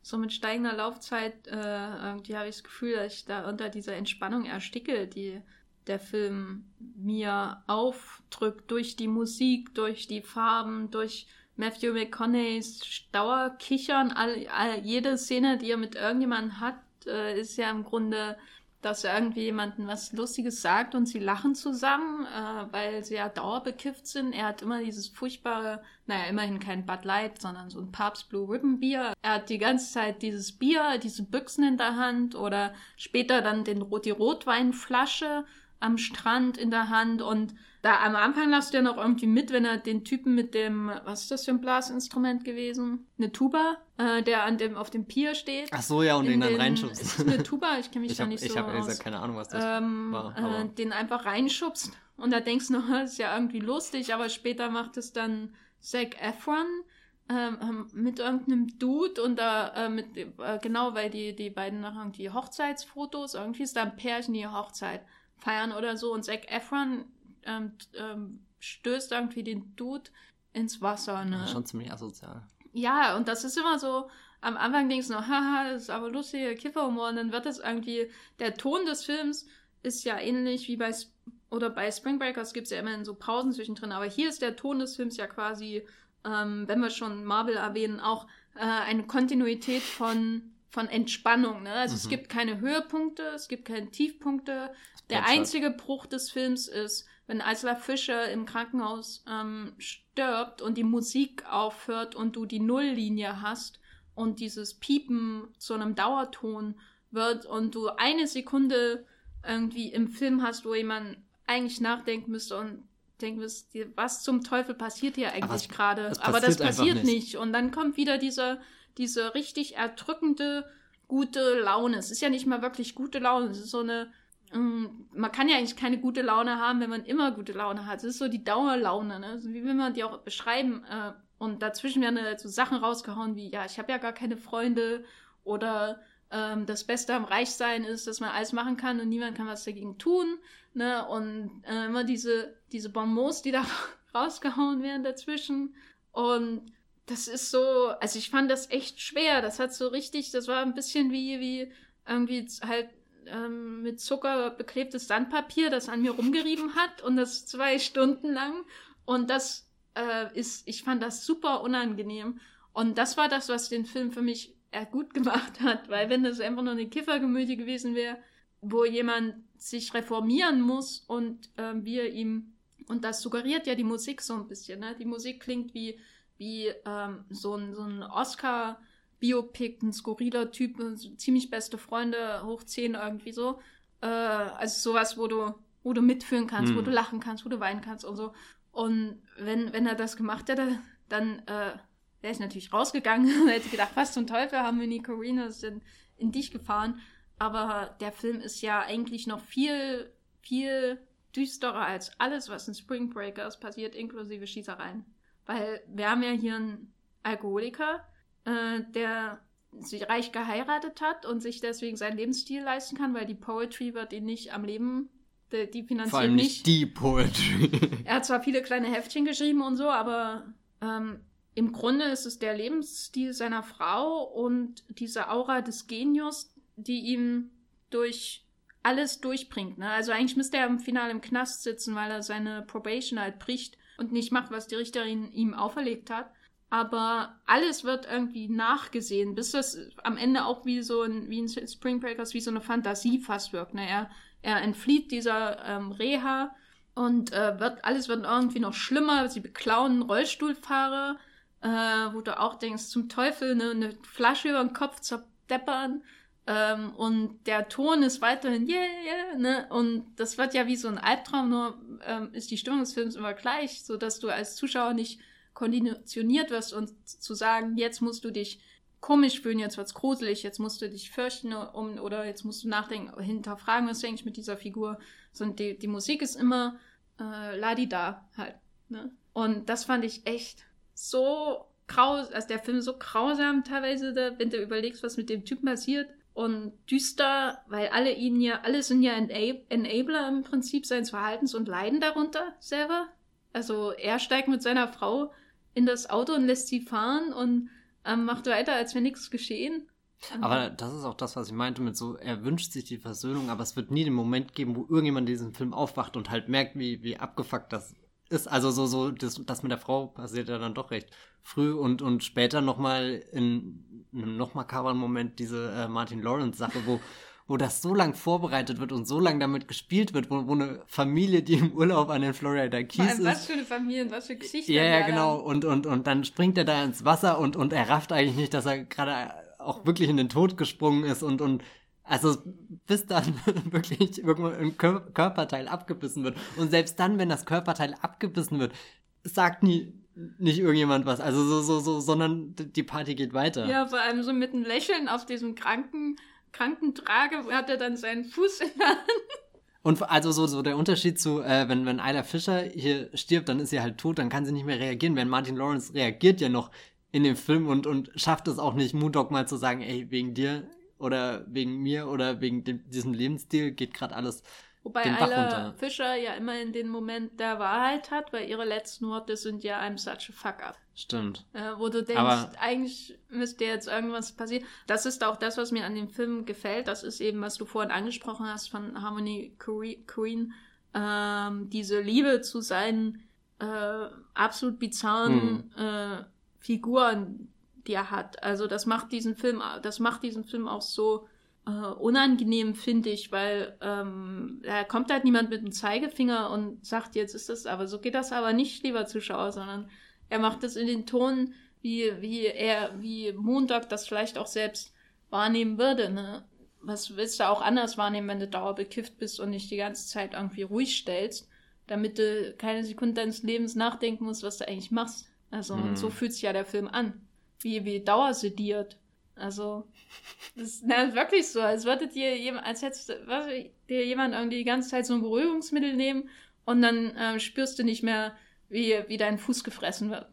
so mit steigender Laufzeit äh, irgendwie habe ich das Gefühl, dass ich da unter dieser Entspannung ersticke, die der Film mir aufdrückt durch die Musik, durch die Farben, durch Matthew McConaughey's Dauerkichern, all, all, jede Szene, die er mit irgendjemandem hat, äh, ist ja im Grunde, dass er irgendwie jemandem was Lustiges sagt und sie lachen zusammen, äh, weil sie ja dauerbekifft sind. Er hat immer dieses furchtbare, naja, immerhin kein Bud Light, sondern so ein Papst Blue Ribbon Bier. Er hat die ganze Zeit dieses Bier, diese Büchsen in der Hand oder später dann den, die Rotweinflasche am Strand in der Hand und da am Anfang lasst du ja noch irgendwie mit, wenn er den Typen mit dem, was ist das für ein Blasinstrument gewesen? Eine Tuba, äh, der an dem, auf dem Pier steht. Ach so, ja, und den, den dann reinschubst. Ist eine Tuba? Ich kenne <laughs> mich ich da hab, nicht so Ich habe aus. gesagt, keine Ahnung, was das ähm, war. Äh, den einfach reinschubst. Und da denkst du noch, <laughs> das ist ja irgendwie lustig, aber später macht es dann Zac Efron ähm, ähm, mit irgendeinem Dude und da äh, mit äh, genau, weil die, die beiden nach irgendwie Hochzeitsfotos, irgendwie ist da ein Pärchen, die Hochzeit feiern oder so und Zac Efron ähm, ähm, stößt irgendwie den Dude ins Wasser. Ne? Ja, schon ziemlich asozial. Ja, und das ist immer so, am Anfang denkst du noch, haha, das ist aber lustiger Kifferhumor und dann wird es irgendwie, der Ton des Films ist ja ähnlich wie bei, oder bei Spring Breakers gibt es ja immerhin so Pausen zwischendrin, aber hier ist der Ton des Films ja quasi, ähm, wenn wir schon Marvel erwähnen, auch äh, eine Kontinuität von, von Entspannung. Ne? Also mhm. es gibt keine Höhepunkte, es gibt keine Tiefpunkte. Der einzige Bruch des Films ist, wenn Isla Fischer im Krankenhaus ähm, stirbt und die Musik aufhört und du die Nulllinie hast und dieses Piepen zu einem Dauerton wird und du eine Sekunde irgendwie im Film hast, wo jemand eigentlich nachdenken müsste und denken müsste, was zum Teufel passiert hier eigentlich gerade? Aber das passiert nicht. nicht. Und dann kommt wieder diese, diese richtig erdrückende gute Laune. Es ist ja nicht mal wirklich gute Laune, es ist so eine man kann ja eigentlich keine gute Laune haben, wenn man immer gute Laune hat. Es ist so die Dauerlaune, ne? Also wie will man die auch beschreiben? Äh, und dazwischen werden halt so Sachen rausgehauen wie, ja, ich habe ja gar keine Freunde oder ähm, das Beste am Reichsein ist, dass man alles machen kann und niemand kann was dagegen tun. Ne? Und äh, immer diese, diese Bonbons, die da <laughs> rausgehauen werden dazwischen. Und das ist so, also ich fand das echt schwer. Das hat so richtig, das war ein bisschen wie, wie irgendwie halt ähm, mit Zucker beklebtes Sandpapier, das an mir rumgerieben hat und das zwei Stunden lang. Und das äh, ist, ich fand das super unangenehm. Und das war das, was den Film für mich eher gut gemacht hat, weil wenn das einfach nur eine Kiffergemüte gewesen wäre, wo jemand sich reformieren muss und äh, wir ihm, und das suggeriert ja die Musik so ein bisschen, ne? Die Musik klingt wie, wie ähm, so ein, so ein Oscar- Biopic, ein skurriler Typ, ziemlich beste Freunde, hoch 10 irgendwie so. Äh, also sowas, wo du, wo du mitfühlen kannst, hm. wo du lachen kannst, wo du weinen kannst und so. Und wenn, wenn er das gemacht hätte, dann äh, wäre ich natürlich rausgegangen <laughs> und hätte gedacht, was zum Teufel haben wir Nico Renas in, in dich gefahren. Aber der Film ist ja eigentlich noch viel, viel düsterer als alles, was in Spring Breakers passiert, inklusive Schießereien. Weil wir haben ja hier einen Alkoholiker, äh, der sich reich geheiratet hat und sich deswegen seinen Lebensstil leisten kann, weil die Poetry wird ihn nicht am Leben, die, die finanzieren Vor allem nicht. die Poetry. <laughs> er hat zwar viele kleine Heftchen geschrieben und so, aber ähm, im Grunde ist es der Lebensstil seiner Frau und diese Aura des Genius, die ihm durch alles durchbringt. Ne? Also eigentlich müsste er im Finale im Knast sitzen, weil er seine Probation halt bricht und nicht macht, was die Richterin ihm auferlegt hat aber alles wird irgendwie nachgesehen, bis das am Ende auch wie so ein, wie in Spring Breakers, wie so eine Fantasie fast wirkt. Ne? Er, er entflieht dieser ähm, Reha und äh, wird, alles wird irgendwie noch schlimmer. Sie beklauen Rollstuhlfahrer, äh, wo du auch denkst, zum Teufel, ne, eine Flasche über den Kopf zerdeppern. Ähm, und der Ton ist weiterhin, yeah, yeah, ne? Und das wird ja wie so ein Albtraum, nur ähm, ist die Stimmung des Films immer gleich, so dass du als Zuschauer nicht konditioniert wirst und zu sagen, jetzt musst du dich komisch fühlen, jetzt wird's gruselig, jetzt musst du dich fürchten um, oder jetzt musst du nachdenken, hinterfragen, was denke ich mit dieser Figur. Sondern die, die Musik ist immer äh, ladida halt. Ne? Und das fand ich echt so graus, also der Film so grausam teilweise, da, wenn du überlegst, was mit dem Typen passiert. Und düster, weil alle ihn ja, alle sind ja Enabler im Prinzip seines Verhaltens und leiden darunter selber. Also er steigt mit seiner Frau in das Auto und lässt sie fahren und ähm, macht weiter, als wäre nichts geschehen. Aber das ist auch das, was ich meinte mit so, er wünscht sich die Versöhnung, aber es wird nie den Moment geben, wo irgendjemand diesen Film aufwacht und halt merkt, wie, wie abgefuckt das ist. Also so, so, das, das mit der Frau passiert ja dann doch recht früh und, und später nochmal in einem noch makaberen Moment diese äh, Martin Lawrence-Sache, wo wo das so lang vorbereitet wird und so lang damit gespielt wird, wo, wo eine Familie, die im Urlaub an den Florida Keys ist. Was für eine Familie und was für Geschichten. Ja, ja, genau. Und, und, und dann springt er da ins Wasser und, und er rafft eigentlich nicht, dass er gerade auch wirklich in den Tod gesprungen ist und, und Also bis dann <laughs> wirklich irgendwo ein Körperteil abgebissen wird. Und selbst dann, wenn das Körperteil abgebissen wird, sagt nie nicht irgendjemand was. Also so, so, so, sondern die Party geht weiter. Ja, vor allem so mit einem Lächeln auf diesem kranken, Krankentrage hat er dann seinen Fuß in der Hand. Und also so, so der Unterschied zu, äh, wenn, wenn Ayla Fischer hier stirbt, dann ist sie halt tot, dann kann sie nicht mehr reagieren. Wenn Martin Lawrence reagiert ja noch in dem Film und, und schafft es auch nicht, Moondog mal zu sagen, ey, wegen dir oder wegen mir oder wegen dem, diesem Lebensstil geht gerade alles Wobei Ayla. Fischer ja immer in den Moment der Wahrheit hat, weil ihre letzten Worte sind ja I'm such a fuck up. Stimmt. Äh, wo du denkst, Aber eigentlich müsste jetzt irgendwas passieren. Das ist auch das, was mir an dem Film gefällt. Das ist eben, was du vorhin angesprochen hast von Harmony Queen. Ähm, diese Liebe zu seinen äh, absolut bizarren hm. äh, Figuren, die er hat. Also das macht diesen Film, das macht diesen Film auch so äh, unangenehm, finde ich, weil ähm, da kommt halt niemand mit dem Zeigefinger und sagt, jetzt ist das, aber so geht das aber nicht, lieber Zuschauer, sondern er macht das in den Ton, wie, wie er, wie Montag das vielleicht auch selbst wahrnehmen würde, ne? Was willst du auch anders wahrnehmen, wenn du dauerbekifft bist und nicht die ganze Zeit irgendwie ruhig stellst, damit du keine Sekunde deines Lebens nachdenken musst, was du eigentlich machst. Also, mhm. und so fühlt sich ja der Film an. Wie, wie dauersediert. Also, das ist na, wirklich so, als würde dir jemand, als hättest was, dir jemand irgendwie die ganze Zeit so ein Beruhigungsmittel nehmen und dann ähm, spürst du nicht mehr, wie, wie dein Fuß gefressen wird.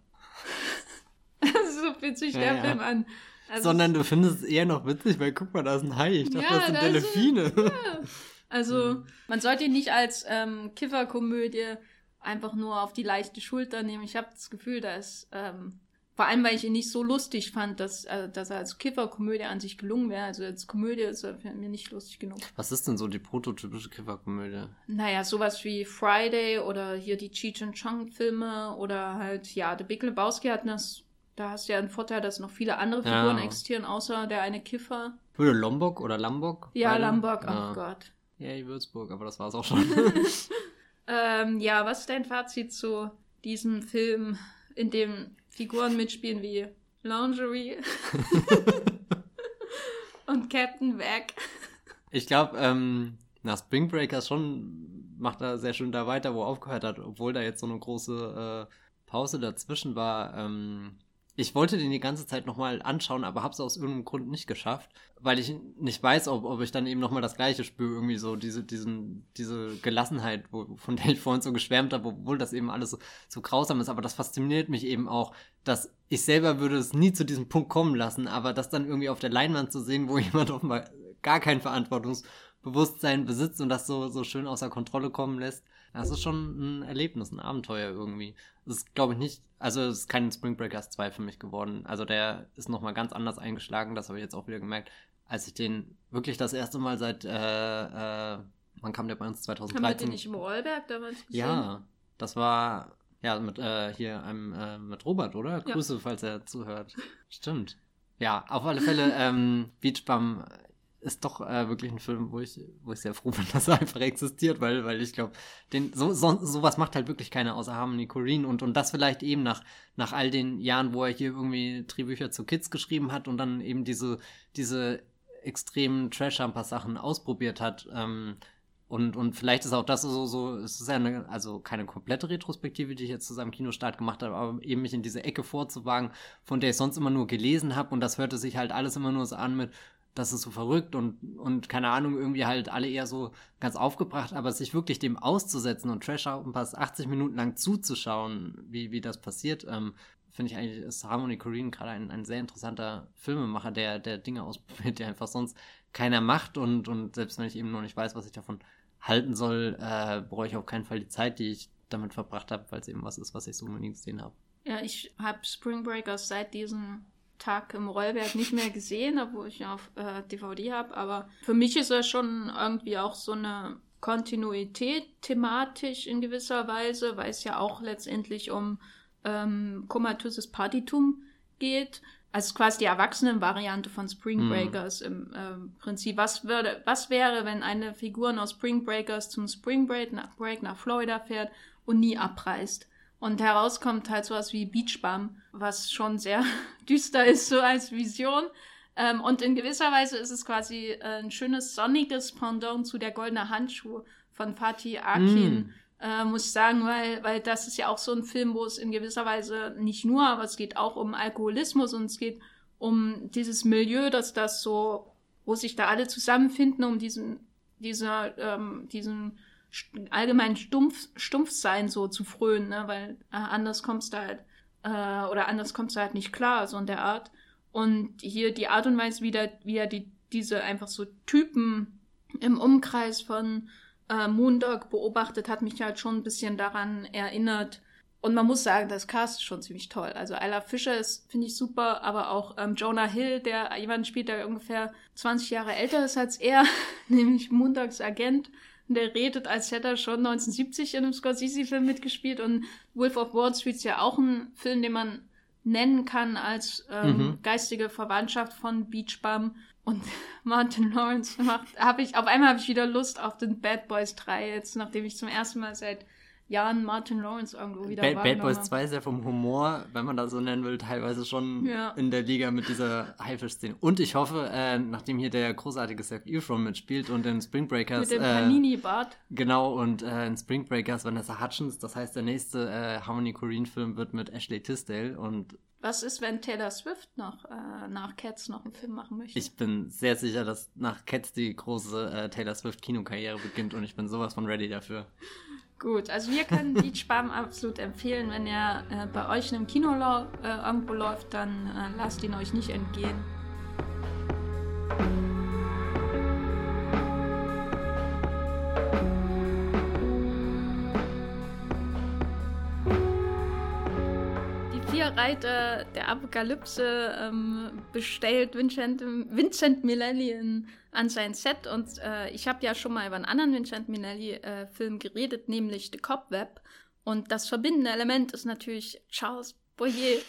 <laughs> so fühlt sich ja, der ja. Film an. Also Sondern du findest es eher noch witzig, weil guck mal, da ist ein Hai. Ich dachte, ja, das sind da Delfine. Ja. <laughs> Also, man sollte ihn nicht als ähm, Kifferkomödie einfach nur auf die leichte Schulter nehmen. Ich habe das Gefühl, da ist ähm, vor allem, weil ich ihn nicht so lustig fand, dass, äh, dass er als Kifferkomödie an sich gelungen wäre. Also als Komödie ist er mir nicht lustig genug. Was ist denn so die prototypische Kifferkomödie? Naja, sowas wie Friday oder hier die Cheech and Chong Filme oder halt, ja, The Big Lebowski hat das, da hast du ja einen Vorteil, dass noch viele andere Figuren ja. existieren, außer der eine Kiffer. Würde Lombok oder Lambok? Ja, beide? Lombok, oh Gott. Ja, die Würzburg, aber das war es auch schon. <laughs> ähm, ja, was ist dein Fazit zu diesem Film, in dem Figuren mitspielen wie Lingerie <laughs> und Captain Wack. Ich glaube, ähm, na, Spring Breakers schon macht er sehr schön da weiter, wo er aufgehört hat, obwohl da jetzt so eine große äh, Pause dazwischen war. Ähm, ich wollte den die ganze Zeit nochmal anschauen, aber habe es aus irgendeinem Grund nicht geschafft, weil ich nicht weiß, ob, ob ich dann eben nochmal das Gleiche spüre, irgendwie so diese, diesen, diese Gelassenheit, wo, von der ich vorhin so geschwärmt habe, obwohl das eben alles so, so grausam ist. Aber das fasziniert mich eben auch, dass ich selber würde es nie zu diesem Punkt kommen lassen, aber das dann irgendwie auf der Leinwand zu sehen, wo <laughs> jemand offenbar gar kein Verantwortungsbewusstsein besitzt und das so, so schön außer Kontrolle kommen lässt, das ist schon ein Erlebnis, ein Abenteuer irgendwie. Das ist, glaube ich, nicht, also es ist kein Spring Breakers 2 für mich geworden. Also der ist nochmal ganz anders eingeschlagen, das habe ich jetzt auch wieder gemerkt, als ich den wirklich das erste Mal seit, äh, äh, wann kam der bei uns? 2013? Haben wir den nicht im Rollberg damals gesehen? Ja, das war, ja, mit, äh, hier einem, äh, mit Robert, oder? Ja. Grüße, falls er zuhört. Stimmt. Ja, auf alle Fälle, ähm, Beachbum ist doch äh, wirklich ein Film, wo ich, wo ich sehr froh bin, <laughs> dass er einfach existiert, weil, weil ich glaube, so, so, sowas macht halt wirklich keiner außer Harmony Corrine und, und das vielleicht eben nach, nach all den Jahren, wo er hier irgendwie Drehbücher zu Kids geschrieben hat und dann eben diese, diese extremen Trash-Humper-Sachen ausprobiert hat. Ähm, und, und vielleicht ist auch das so, so, es ist ja eine, also keine komplette Retrospektive, die ich jetzt zu seinem Kinostart gemacht habe, aber eben mich in diese Ecke vorzuwagen, von der ich sonst immer nur gelesen habe und das hörte sich halt alles immer nur so an mit, das ist so verrückt und, und keine Ahnung, irgendwie halt alle eher so ganz aufgebracht, aber sich wirklich dem auszusetzen und Trash Pass 80 Minuten lang zuzuschauen, wie, wie das passiert, ähm, finde ich eigentlich, ist Harmony Korine gerade ein, ein sehr interessanter Filmemacher, der, der Dinge ausprobiert, <laughs> die einfach sonst keiner macht und, und selbst wenn ich eben noch nicht weiß, was ich davon halten soll, äh, brauche ich auf keinen Fall die Zeit, die ich damit verbracht habe, weil es eben was ist, was ich so unbedingt gesehen habe. Ja, ich habe Spring Breakers seit diesem Tag im Rollberg nicht mehr gesehen, obwohl ich ihn auf äh, DVD habe. Aber für mich ist er schon irgendwie auch so eine Kontinuität thematisch in gewisser Weise, weil es ja auch letztendlich um ähm, komatöses Partytum geht. Also quasi die Erwachsenenvariante von Spring mhm. Breakers im äh, Prinzip. Was würde, was wäre, wenn eine Figur aus Spring Breakers zum Spring Break nach, Break nach Florida fährt und nie abreist? Und herauskommt halt sowas wie Beach Bum, was schon sehr <laughs> düster ist, so als Vision. Ähm, und in gewisser Weise ist es quasi äh, ein schönes sonniges Pendant zu der goldene Handschuh von Fatih Akin. Mm. Äh, muss ich sagen, weil, weil das ist ja auch so ein Film, wo es in gewisser Weise nicht nur, aber es geht auch um Alkoholismus und es geht um dieses Milieu, dass das so, wo sich da alle zusammenfinden, um diesen, dieser, ähm, diesen allgemeinen Stumpf, Stumpfsein so zu frönen, ne? weil äh, anders kommst du halt, äh, oder anders kommst du halt nicht klar, so in der Art. Und hier die Art und Weise, wie, da, wie er die, diese einfach so Typen im Umkreis von äh, Moondog beobachtet, hat mich halt schon ein bisschen daran erinnert. Und man muss sagen, das Cast ist schon ziemlich toll. Also Ella Fischer ist, finde ich, super, aber auch ähm, Jonah Hill, der jemanden spielt, der ungefähr 20 Jahre älter ist als er, <laughs> nämlich Moondogs Agent. Der redet, als hätte er schon 1970 in einem Scorsese-Film mitgespielt. Und Wolf of Wall Street ist ja auch ein Film, den man nennen kann als ähm, mhm. geistige Verwandtschaft von Beach Bum. Und <laughs> Martin Lawrence macht, habe ich, auf einmal habe ich wieder Lust auf den Bad Boys 3 jetzt, nachdem ich zum ersten Mal seit Jahren Martin Lawrence irgendwo wieder Bad, Bad Boys 2 ist ja vom Humor, wenn man das so nennen will, teilweise schon ja. in der Liga mit dieser Haifisch-Szene. Und ich hoffe, äh, nachdem hier der großartige Zac Efron mitspielt und in Spring Breakers... Mit dem äh, Panini-Bart. Genau, und äh, in Spring Breakers Vanessa Hutchins, das heißt, der nächste äh, Harmony Korine-Film wird mit Ashley Tisdale und was ist, wenn Taylor Swift noch äh, nach Cats noch einen Film machen möchte? Ich bin sehr sicher, dass nach Cats die große äh, Taylor Swift Kinokarriere beginnt und ich bin sowas von ready dafür. Gut, also wir können Beach Bum absolut empfehlen. Wenn er äh, bei euch in einem Kino äh, irgendwo läuft, dann äh, lasst ihn euch nicht entgehen. Reiter der Apokalypse ähm, bestellt Vincent, Vincent Minnelli an sein Set und äh, ich habe ja schon mal über einen anderen Vincent Minnelli-Film äh, geredet, nämlich The Cobweb. Und das verbindende Element ist natürlich Charles Boyer,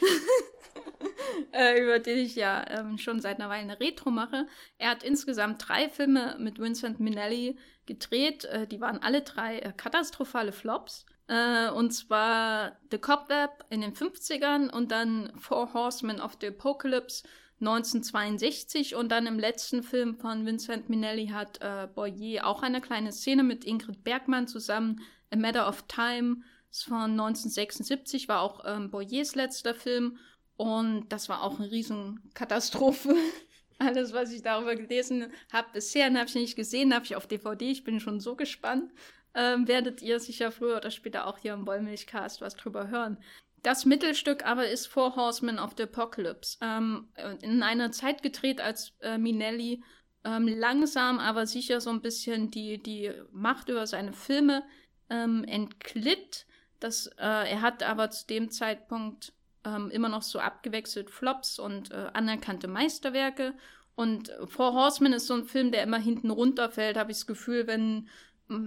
<laughs> äh, über den ich ja ähm, schon seit einer Weile eine Retro mache. Er hat insgesamt drei Filme mit Vincent Minnelli gedreht. Äh, die waren alle drei äh, katastrophale Flops. Äh, und zwar The Cobweb in den 50ern und dann Four Horsemen of the Apocalypse 1962 und dann im letzten Film von Vincent Minnelli hat äh, Boyer auch eine kleine Szene mit Ingrid Bergmann zusammen. A Matter of Time von 1976, war auch ähm, Boyers letzter Film und das war auch eine Riesenkatastrophe. <laughs> Alles, was ich darüber gelesen habe bisher, habe ich nicht gesehen, habe ich auf DVD. Ich bin schon so gespannt ähm, werdet ihr sicher früher oder später auch hier im Wollmilchcast was drüber hören. Das Mittelstück aber ist Four Horsemen of the Apocalypse. Ähm, in einer Zeit gedreht, als äh, Minelli ähm, langsam, aber sicher so ein bisschen die, die Macht über seine Filme ähm, entglitt. Das, äh, er hat aber zu dem Zeitpunkt ähm, immer noch so abgewechselt Flops und äh, anerkannte Meisterwerke. Und Four Horsemen ist so ein Film, der immer hinten runterfällt, habe ich das Gefühl, wenn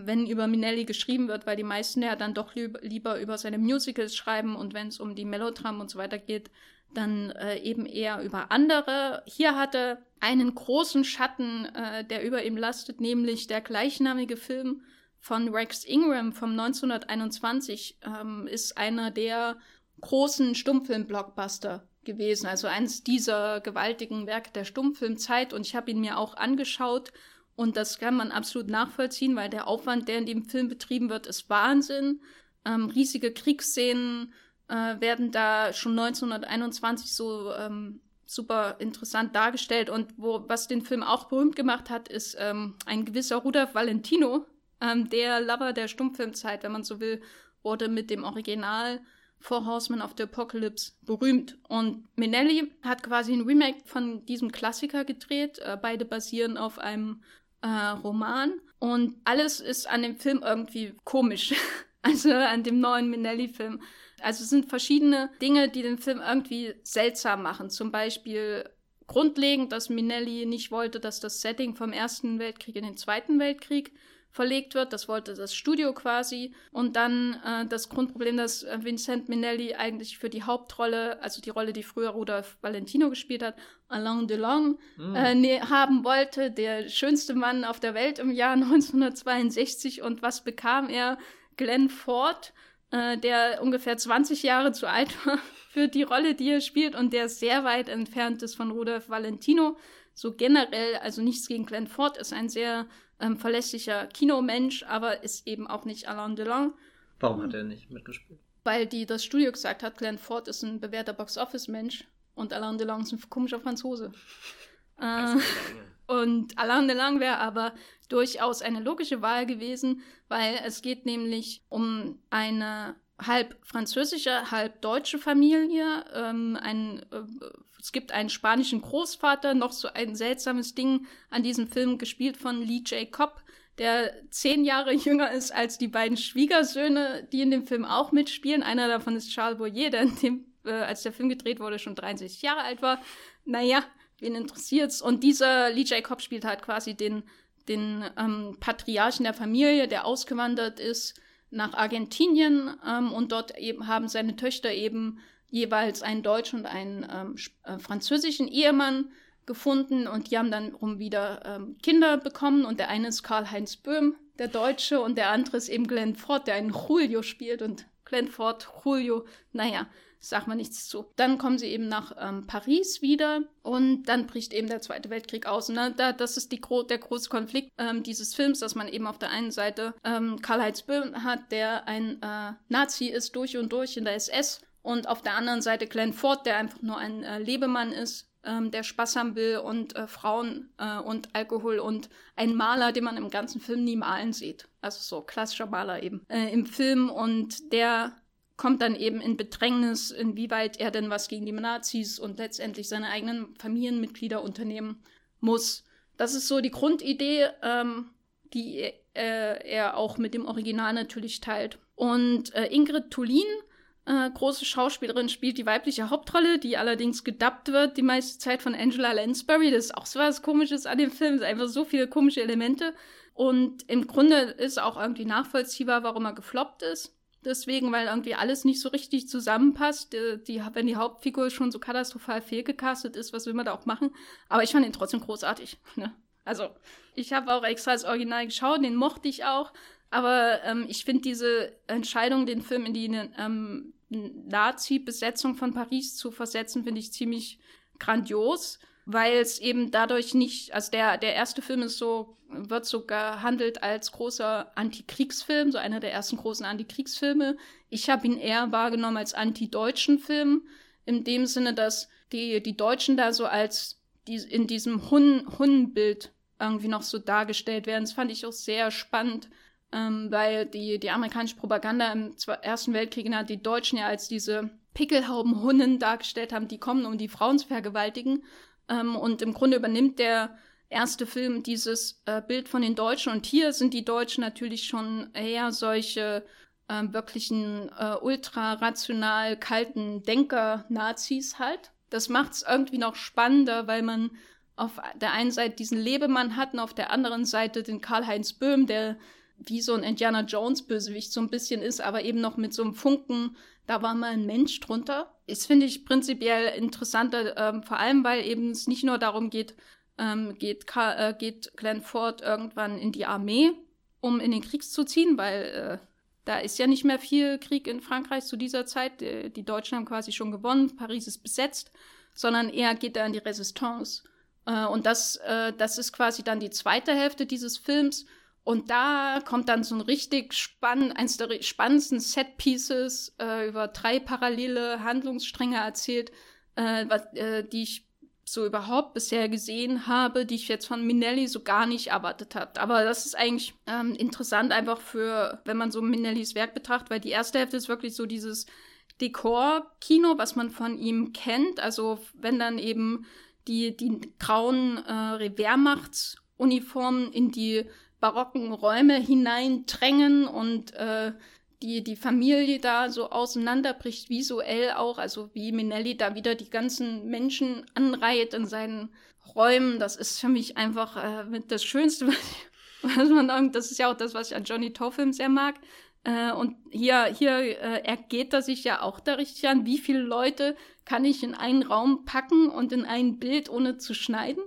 wenn über Minelli geschrieben wird, weil die meisten ja dann doch lieb lieber über seine Musicals schreiben und wenn es um die Melodramen und so weiter geht, dann äh, eben eher über andere. Hier hatte einen großen Schatten, äh, der über ihm lastet, nämlich der gleichnamige Film von Rex Ingram vom 1921 ähm, ist einer der großen Stummfilm-Blockbuster gewesen, also eines dieser gewaltigen Werke der Stummfilmzeit und ich habe ihn mir auch angeschaut und das kann man absolut nachvollziehen, weil der Aufwand, der in dem Film betrieben wird, ist Wahnsinn. Ähm, riesige Kriegsszenen äh, werden da schon 1921 so ähm, super interessant dargestellt. Und wo, was den Film auch berühmt gemacht hat, ist ähm, ein gewisser Rudolf Valentino, ähm, der Lover der Stummfilmzeit, wenn man so will, wurde mit dem Original Four Horsemen of the Apocalypse berühmt. Und Minelli hat quasi ein Remake von diesem Klassiker gedreht. Äh, beide basieren auf einem äh, Roman. Und alles ist an dem Film irgendwie komisch. <laughs> also an dem neuen Minelli-Film. Also es sind verschiedene Dinge, die den Film irgendwie seltsam machen. Zum Beispiel grundlegend, dass Minelli nicht wollte, dass das Setting vom Ersten Weltkrieg in den Zweiten Weltkrieg verlegt wird. Das wollte das Studio quasi. Und dann äh, das Grundproblem, dass äh, Vincent Minnelli eigentlich für die Hauptrolle, also die Rolle, die früher Rudolf Valentino gespielt hat, Alain Delon, mm. äh, ne, haben wollte. Der schönste Mann auf der Welt im Jahr <laughs> 1962. Und was bekam er? Glenn Ford, äh, der ungefähr 20 Jahre zu alt <laughs> war für die Rolle, die er spielt und der sehr weit entfernt ist von Rudolf Valentino. So generell, also nichts gegen Glenn Ford, ist ein sehr ähm, verlässlicher Kinomensch, aber ist eben auch nicht Alain Delon. Warum hat er nicht mitgespielt? Weil die das Studio gesagt hat, Glenn Ford ist ein bewährter Box-Office-Mensch und Alain Delon ist ein komischer Franzose. <laughs> Äh, und Alain Delon wäre aber durchaus eine logische Wahl gewesen, weil es geht nämlich um eine halb französische, halb deutsche Familie. Ähm, ein, äh, es gibt einen spanischen Großvater, noch so ein seltsames Ding an diesem Film, gespielt von Lee J. Cobb, der zehn Jahre <laughs> jünger ist als die beiden Schwiegersöhne, die in dem Film auch mitspielen. Einer davon ist Charles Boyer, der, dem, äh, als der Film gedreht wurde, schon 63 Jahre alt war. Naja, wen interessiert's? Und dieser Lee J. Cobb spielt halt quasi den, den ähm, Patriarchen der Familie, der ausgewandert ist nach Argentinien ähm, und dort eben haben seine Töchter eben jeweils einen deutschen und einen ähm, äh, französischen Ehemann gefunden und die haben dann rum wieder ähm, Kinder bekommen. Und der eine ist Karl-Heinz Böhm, der Deutsche, und der andere ist eben Glenn Ford, der einen Julio spielt. Und Glenn Ford, Julio, naja, sagt man nichts zu. Dann kommen sie eben nach ähm, Paris wieder und dann bricht eben der Zweite Weltkrieg aus. Und da, das ist die, der große Konflikt ähm, dieses Films, dass man eben auf der einen Seite ähm, Karl-Heinz Böhm hat, der ein äh, Nazi ist durch und durch in der SS und auf der anderen Seite Glenn Ford, der einfach nur ein äh, Lebemann ist, ähm, der Spaß haben will und äh, Frauen äh, und Alkohol und ein Maler, den man im ganzen Film nie malen sieht. Also so klassischer Maler eben äh, im Film und der kommt dann eben in Bedrängnis, inwieweit er denn was gegen die Nazis und letztendlich seine eigenen Familienmitglieder unternehmen muss. Das ist so die Grundidee, ähm, die äh, er auch mit dem Original natürlich teilt. Und äh, Ingrid Tulin, äh, große Schauspielerin, spielt die weibliche Hauptrolle, die allerdings gedubbt wird die meiste Zeit von Angela Lansbury. Das ist auch so was Komisches an dem Film. Es sind einfach so viele komische Elemente. Und im Grunde ist auch irgendwie nachvollziehbar, warum er gefloppt ist deswegen, weil irgendwie alles nicht so richtig zusammenpasst. Die, die, wenn die Hauptfigur schon so katastrophal fehlgecastet ist, was will man da auch machen? Aber ich fand ihn trotzdem großartig. <laughs> Ne? Also, ich habe auch extra das Original geschaut, den mochte ich auch. Aber ähm, ich finde diese Entscheidung, den Film in die ähm, Nazi-Besetzung von Paris zu versetzen, finde ich ziemlich grandios weil es eben dadurch nicht, also der, der erste Film ist so, wird so gehandelt als großer Antikriegsfilm, so einer der ersten großen Antikriegsfilme. Ich habe ihn eher wahrgenommen als anti-deutschen Film, in dem Sinne, dass die, die Deutschen da so als die, in diesem Hun Hunnenbild irgendwie noch so dargestellt werden. Das fand ich auch sehr spannend, ähm, weil die, die amerikanische Propaganda im Ersten Weltkrieg hat die Deutschen ja als diese Pickelhaubenhunnen dargestellt haben, die kommen, um die Frauen zu vergewaltigen. Ähm, und im Grunde übernimmt der erste Film dieses äh, Bild von den Deutschen. Und hier sind die Deutschen natürlich schon eher solche äh, wirklichen äh, ultra-rational kalten Denker-Nazis halt. Das macht es irgendwie noch spannender, weil man auf der einen Seite diesen Lebemann hat und auf der anderen Seite den Karl-Heinz Böhm, der wie so ein Indiana Jones-Bösewicht so ein bisschen ist, aber eben noch mit so einem Funken da war mal ein Mensch drunter. Das finde ich prinzipiell interessanter, ähm, vor allem weil eben es nicht nur darum geht, ähm, geht, äh, geht Glenn Ford irgendwann in die Armee, um in den Krieg zu ziehen, weil äh, da ist ja nicht mehr viel Krieg in Frankreich zu dieser Zeit. Die, die Deutschen haben quasi schon gewonnen, Paris ist besetzt, sondern eher geht er in die Resistance. Äh, und das, äh, das ist quasi dann die zweite Hälfte dieses Films. Und da kommt dann so ein richtig spannend, eins der spannendsten Set-Pieces äh, über drei parallele Handlungsstränge erzählt, äh, was, äh, die ich so überhaupt bisher gesehen habe, die ich jetzt von Minelli so gar nicht erwartet habe. Aber das ist eigentlich ähm, interessant einfach für, wenn man so Minellis Werk betrachtet, weil die erste Hälfte ist wirklich so dieses Dekor-Kino, was man von ihm kennt. Also wenn dann eben die, die grauen äh, Wehrmachtsuniformen in die barocken Räume hineindrängen und äh, die, die Familie da so auseinanderbricht, visuell auch, also wie Minelli da wieder die ganzen Menschen anreiht in seinen Räumen. Das ist für mich einfach äh, das Schönste, <laughs> was, man sagt. Das ist ja auch das, was ich an Johnny Toe-Film sehr mag. Äh, und hier, hier äh, ergeht er sich ja auch da richtig an, wie viele Leute kann ich in einen Raum packen und in ein Bild, ohne zu schneiden.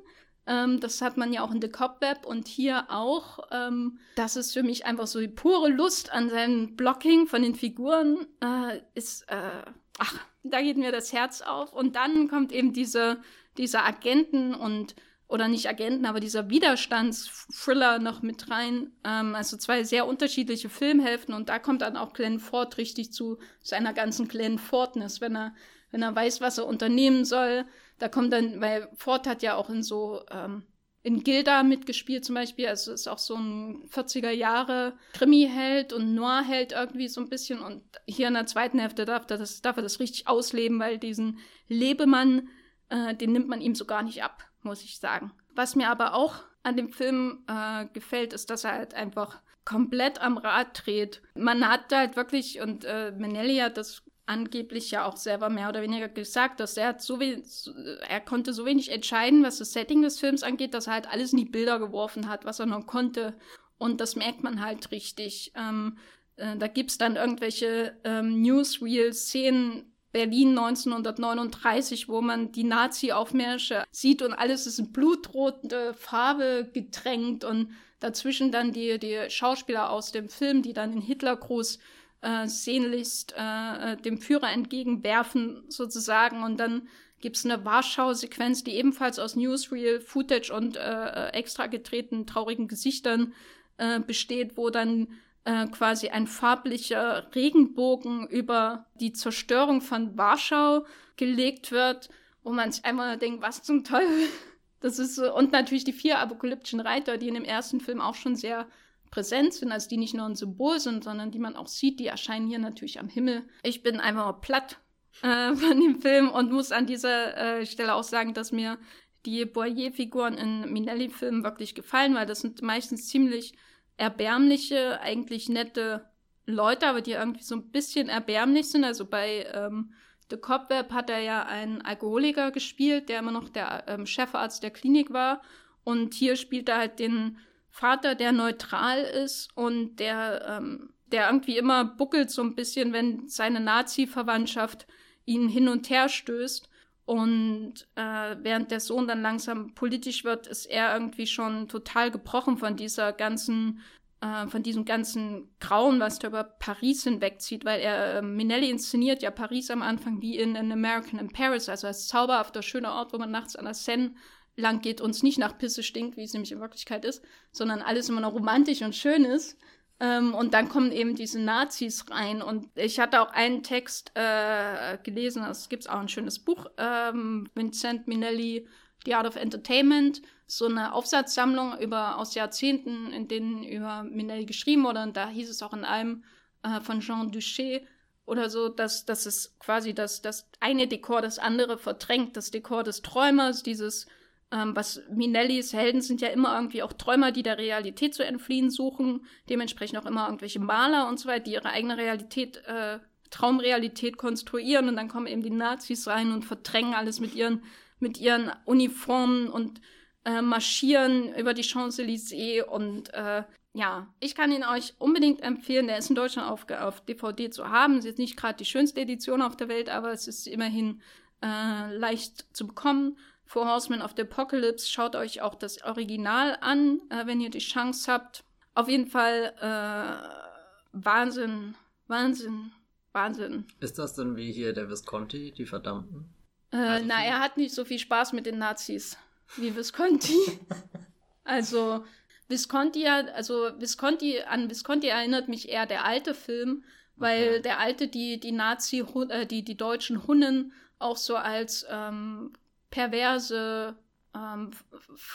Ähm, das hat man ja auch in The Cobweb und hier auch. Ähm, das ist für mich einfach so die pure Lust an seinem Blocking von den Figuren. Äh, ist, äh, ach, da geht mir das Herz auf. Und dann kommt eben diese, diese Agenten und oder nicht Agenten, aber dieser Widerstandsthriller noch mit rein. Ähm, also zwei sehr unterschiedliche Filmhälften und da kommt dann auch Glenn Ford richtig zu seiner ganzen Glenn Fordness, wenn er, wenn er weiß, was er unternehmen soll. Da kommt dann, weil Ford hat ja auch in so ähm, in Gilda mitgespielt zum Beispiel. Also ist auch so ein 40er Jahre Krimi-Held und Noir-Held irgendwie so ein bisschen. Und hier in der zweiten Hälfte darf das, darf er das richtig ausleben, weil diesen Lebemann, äh, den nimmt man ihm so gar nicht ab muss ich sagen. Was mir aber auch an dem Film äh, gefällt, ist, dass er halt einfach komplett am Rad dreht. Man hat halt wirklich, und äh, Manelli hat das angeblich ja auch selber mehr oder weniger gesagt, dass er so wenig, er konnte so wenig entscheiden, was das Setting des Films angeht, dass er halt alles in die Bilder geworfen hat, was er noch konnte. Und das merkt man halt richtig. Ähm, äh, da gibt es dann irgendwelche ähm, Newsreel-Szenen, Berlin 1939, wo man die Nazi-Aufmärsche sieht und alles ist in blutrote Farbe getränkt und dazwischen dann die, die Schauspieler aus dem Film, die dann in Hitlergruß äh, sehnlichst äh, äh, dem Führer entgegenwerfen sozusagen und dann gibt es eine Warschau-Sequenz, die ebenfalls aus Newsreel, Footage und äh, äh, extra gedrehten traurigen Gesichtern äh, besteht, wo dann äh, quasi ein farblicher Regenbogen über die Zerstörung von Warschau gelegt wird, wo man sich einmal denkt, was zum Teufel? Das ist so, und natürlich die vier apokalyptischen Reiter, die in dem ersten Film auch schon sehr präsent sind, also die nicht nur ein Symbol sind, sondern die man auch sieht, die erscheinen hier natürlich am Himmel. Ich bin einfach platt äh, von dem Film und muss an dieser äh, Stelle auch sagen, dass mir die Boyer-Figuren in Minelli-Filmen wirklich gefallen, weil das sind meistens ziemlich erbärmliche, eigentlich nette Leute, aber die irgendwie so ein bisschen erbärmlich sind. Also bei ähm, The Cobweb hat er ja einen Alkoholiker gespielt, der immer noch der ähm, Chefarzt der Klinik war. Und hier spielt er halt den Vater, der neutral ist und der, ähm, der irgendwie immer buckelt so ein bisschen, wenn seine Nazi-Verwandtschaft ihn hin und her stößt. Und äh, während der Sohn dann langsam politisch wird, ist er irgendwie schon total gebrochen von dieser ganzen, äh, von diesem ganzen Grauen, was da über Paris hinwegzieht, weil er, äh, Minelli inszeniert ja Paris am Anfang wie in An American in Paris, also als zauberhafter, schöner Ort, wo man nachts an der Seine lang geht und es nicht nach Pisse stinkt, wie es nämlich in Wirklichkeit ist, sondern alles immer noch romantisch und schön ist. Ähm, und dann kommen eben diese Nazis rein. Und ich hatte auch einen Text äh, gelesen, es gibt auch ein schönes Buch, ähm, Vincent Minelli, The Art of Entertainment, so eine Aufsatzsammlung über aus Jahrzehnten, in denen über Minelli geschrieben wurde. Und da hieß es auch in einem äh, von Jean Duché oder so, dass, dass es quasi das, das eine Dekor das andere verdrängt, das Dekor des Träumers, dieses ähm, was Minellis Helden sind ja immer irgendwie auch Träumer, die der Realität zu entfliehen suchen, dementsprechend auch immer irgendwelche Maler und so weiter, die ihre eigene Realität, äh, Traumrealität konstruieren und dann kommen eben die Nazis rein und verdrängen alles mit ihren, mit ihren Uniformen und äh, marschieren über die Champs-Élysées und äh, ja, ich kann ihn euch unbedingt empfehlen. Der ist in Deutschland auf, auf DVD zu haben. Ist nicht gerade die schönste Edition auf der Welt, aber es ist immerhin äh, leicht zu bekommen. Four Horsemen of the Apocalypse. Schaut euch auch das Original an, äh, wenn ihr die Chance habt. Auf jeden Fall äh, Wahnsinn, Wahnsinn, Wahnsinn. Ist das denn wie hier der Visconti, die Verdammten? Äh, also na, er hat nicht so viel Spaß mit den Nazis wie Visconti. <laughs> also Visconti also Visconti, an Visconti erinnert mich eher der alte Film, weil okay. der alte die, die Nazi, äh, die, die deutschen Hunnen auch so als ähm, perverse ähm,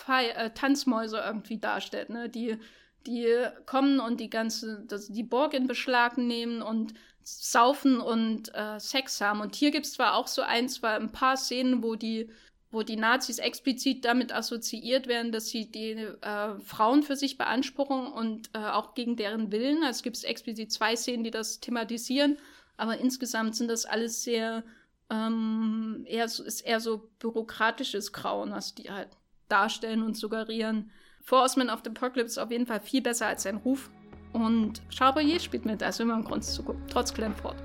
äh, Tanzmäuse irgendwie darstellt, ne? Die, die kommen und die ganze, das, die Burg in Beschlag nehmen und saufen und äh, Sex haben. Und hier gibt es zwar auch so ein, zwar ein paar Szenen, wo die, wo die Nazis explizit damit assoziiert werden, dass sie die äh, Frauen für sich beanspruchen und äh, auch gegen deren Willen. Also es gibt explizit zwei Szenen, die das thematisieren, aber insgesamt sind das alles sehr ähm, eher ist eher so bürokratisches Grauen, was die halt darstellen und suggerieren. Four Horsemen of the Apocalypse ist auf jeden Fall viel besser als sein Ruf. Und Charbonnier spielt mit, ist immer ein Grund zu gucken, trotz Glenford.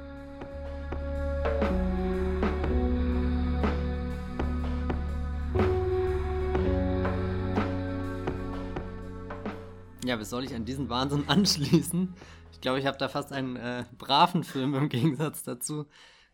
Ja, wie soll ich an diesen Wahnsinn <laughs> anschließen? Ich glaube, ich habe da fast einen äh, braven Film im Gegensatz dazu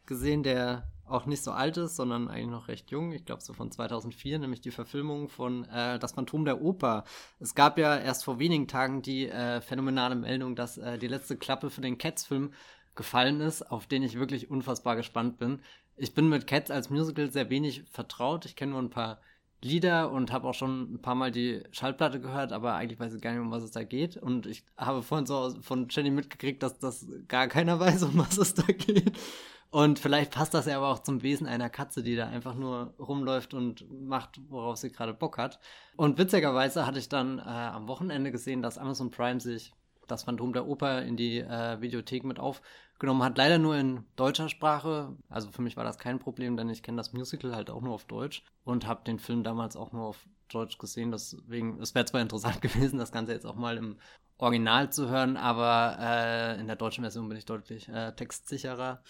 gesehen, der auch nicht so alt ist, sondern eigentlich noch recht jung. Ich glaube so von 2004, nämlich die Verfilmung von äh, Das Phantom der Oper. Es gab ja erst vor wenigen Tagen die äh, phänomenale Meldung, dass äh, die letzte Klappe für den Cats-Film gefallen ist, auf den ich wirklich unfassbar gespannt bin. Ich bin mit Cats als Musical sehr wenig vertraut. Ich kenne nur ein paar Lieder und habe auch schon ein paar Mal die Schallplatte gehört, aber eigentlich weiß ich gar nicht, um was es da geht. Und ich habe vorhin so von Jenny mitgekriegt, dass das gar keiner <laughs> weiß, um was es da geht. Und vielleicht passt das ja aber auch zum Wesen einer Katze, die da einfach nur rumläuft und macht, worauf sie gerade Bock hat. Und witzigerweise hatte ich dann äh, am Wochenende gesehen, dass Amazon Prime sich das Phantom der Oper in die äh, Videothek mit aufgenommen hat. Leider nur in deutscher Sprache. Also für mich war das kein Problem, denn ich kenne das Musical halt auch nur auf Deutsch und habe den Film damals auch nur auf Deutsch gesehen. Deswegen, es wäre zwar interessant <laughs> gewesen, das Ganze jetzt auch mal im Original zu hören, aber äh, in der deutschen Version bin ich deutlich äh, textsicherer.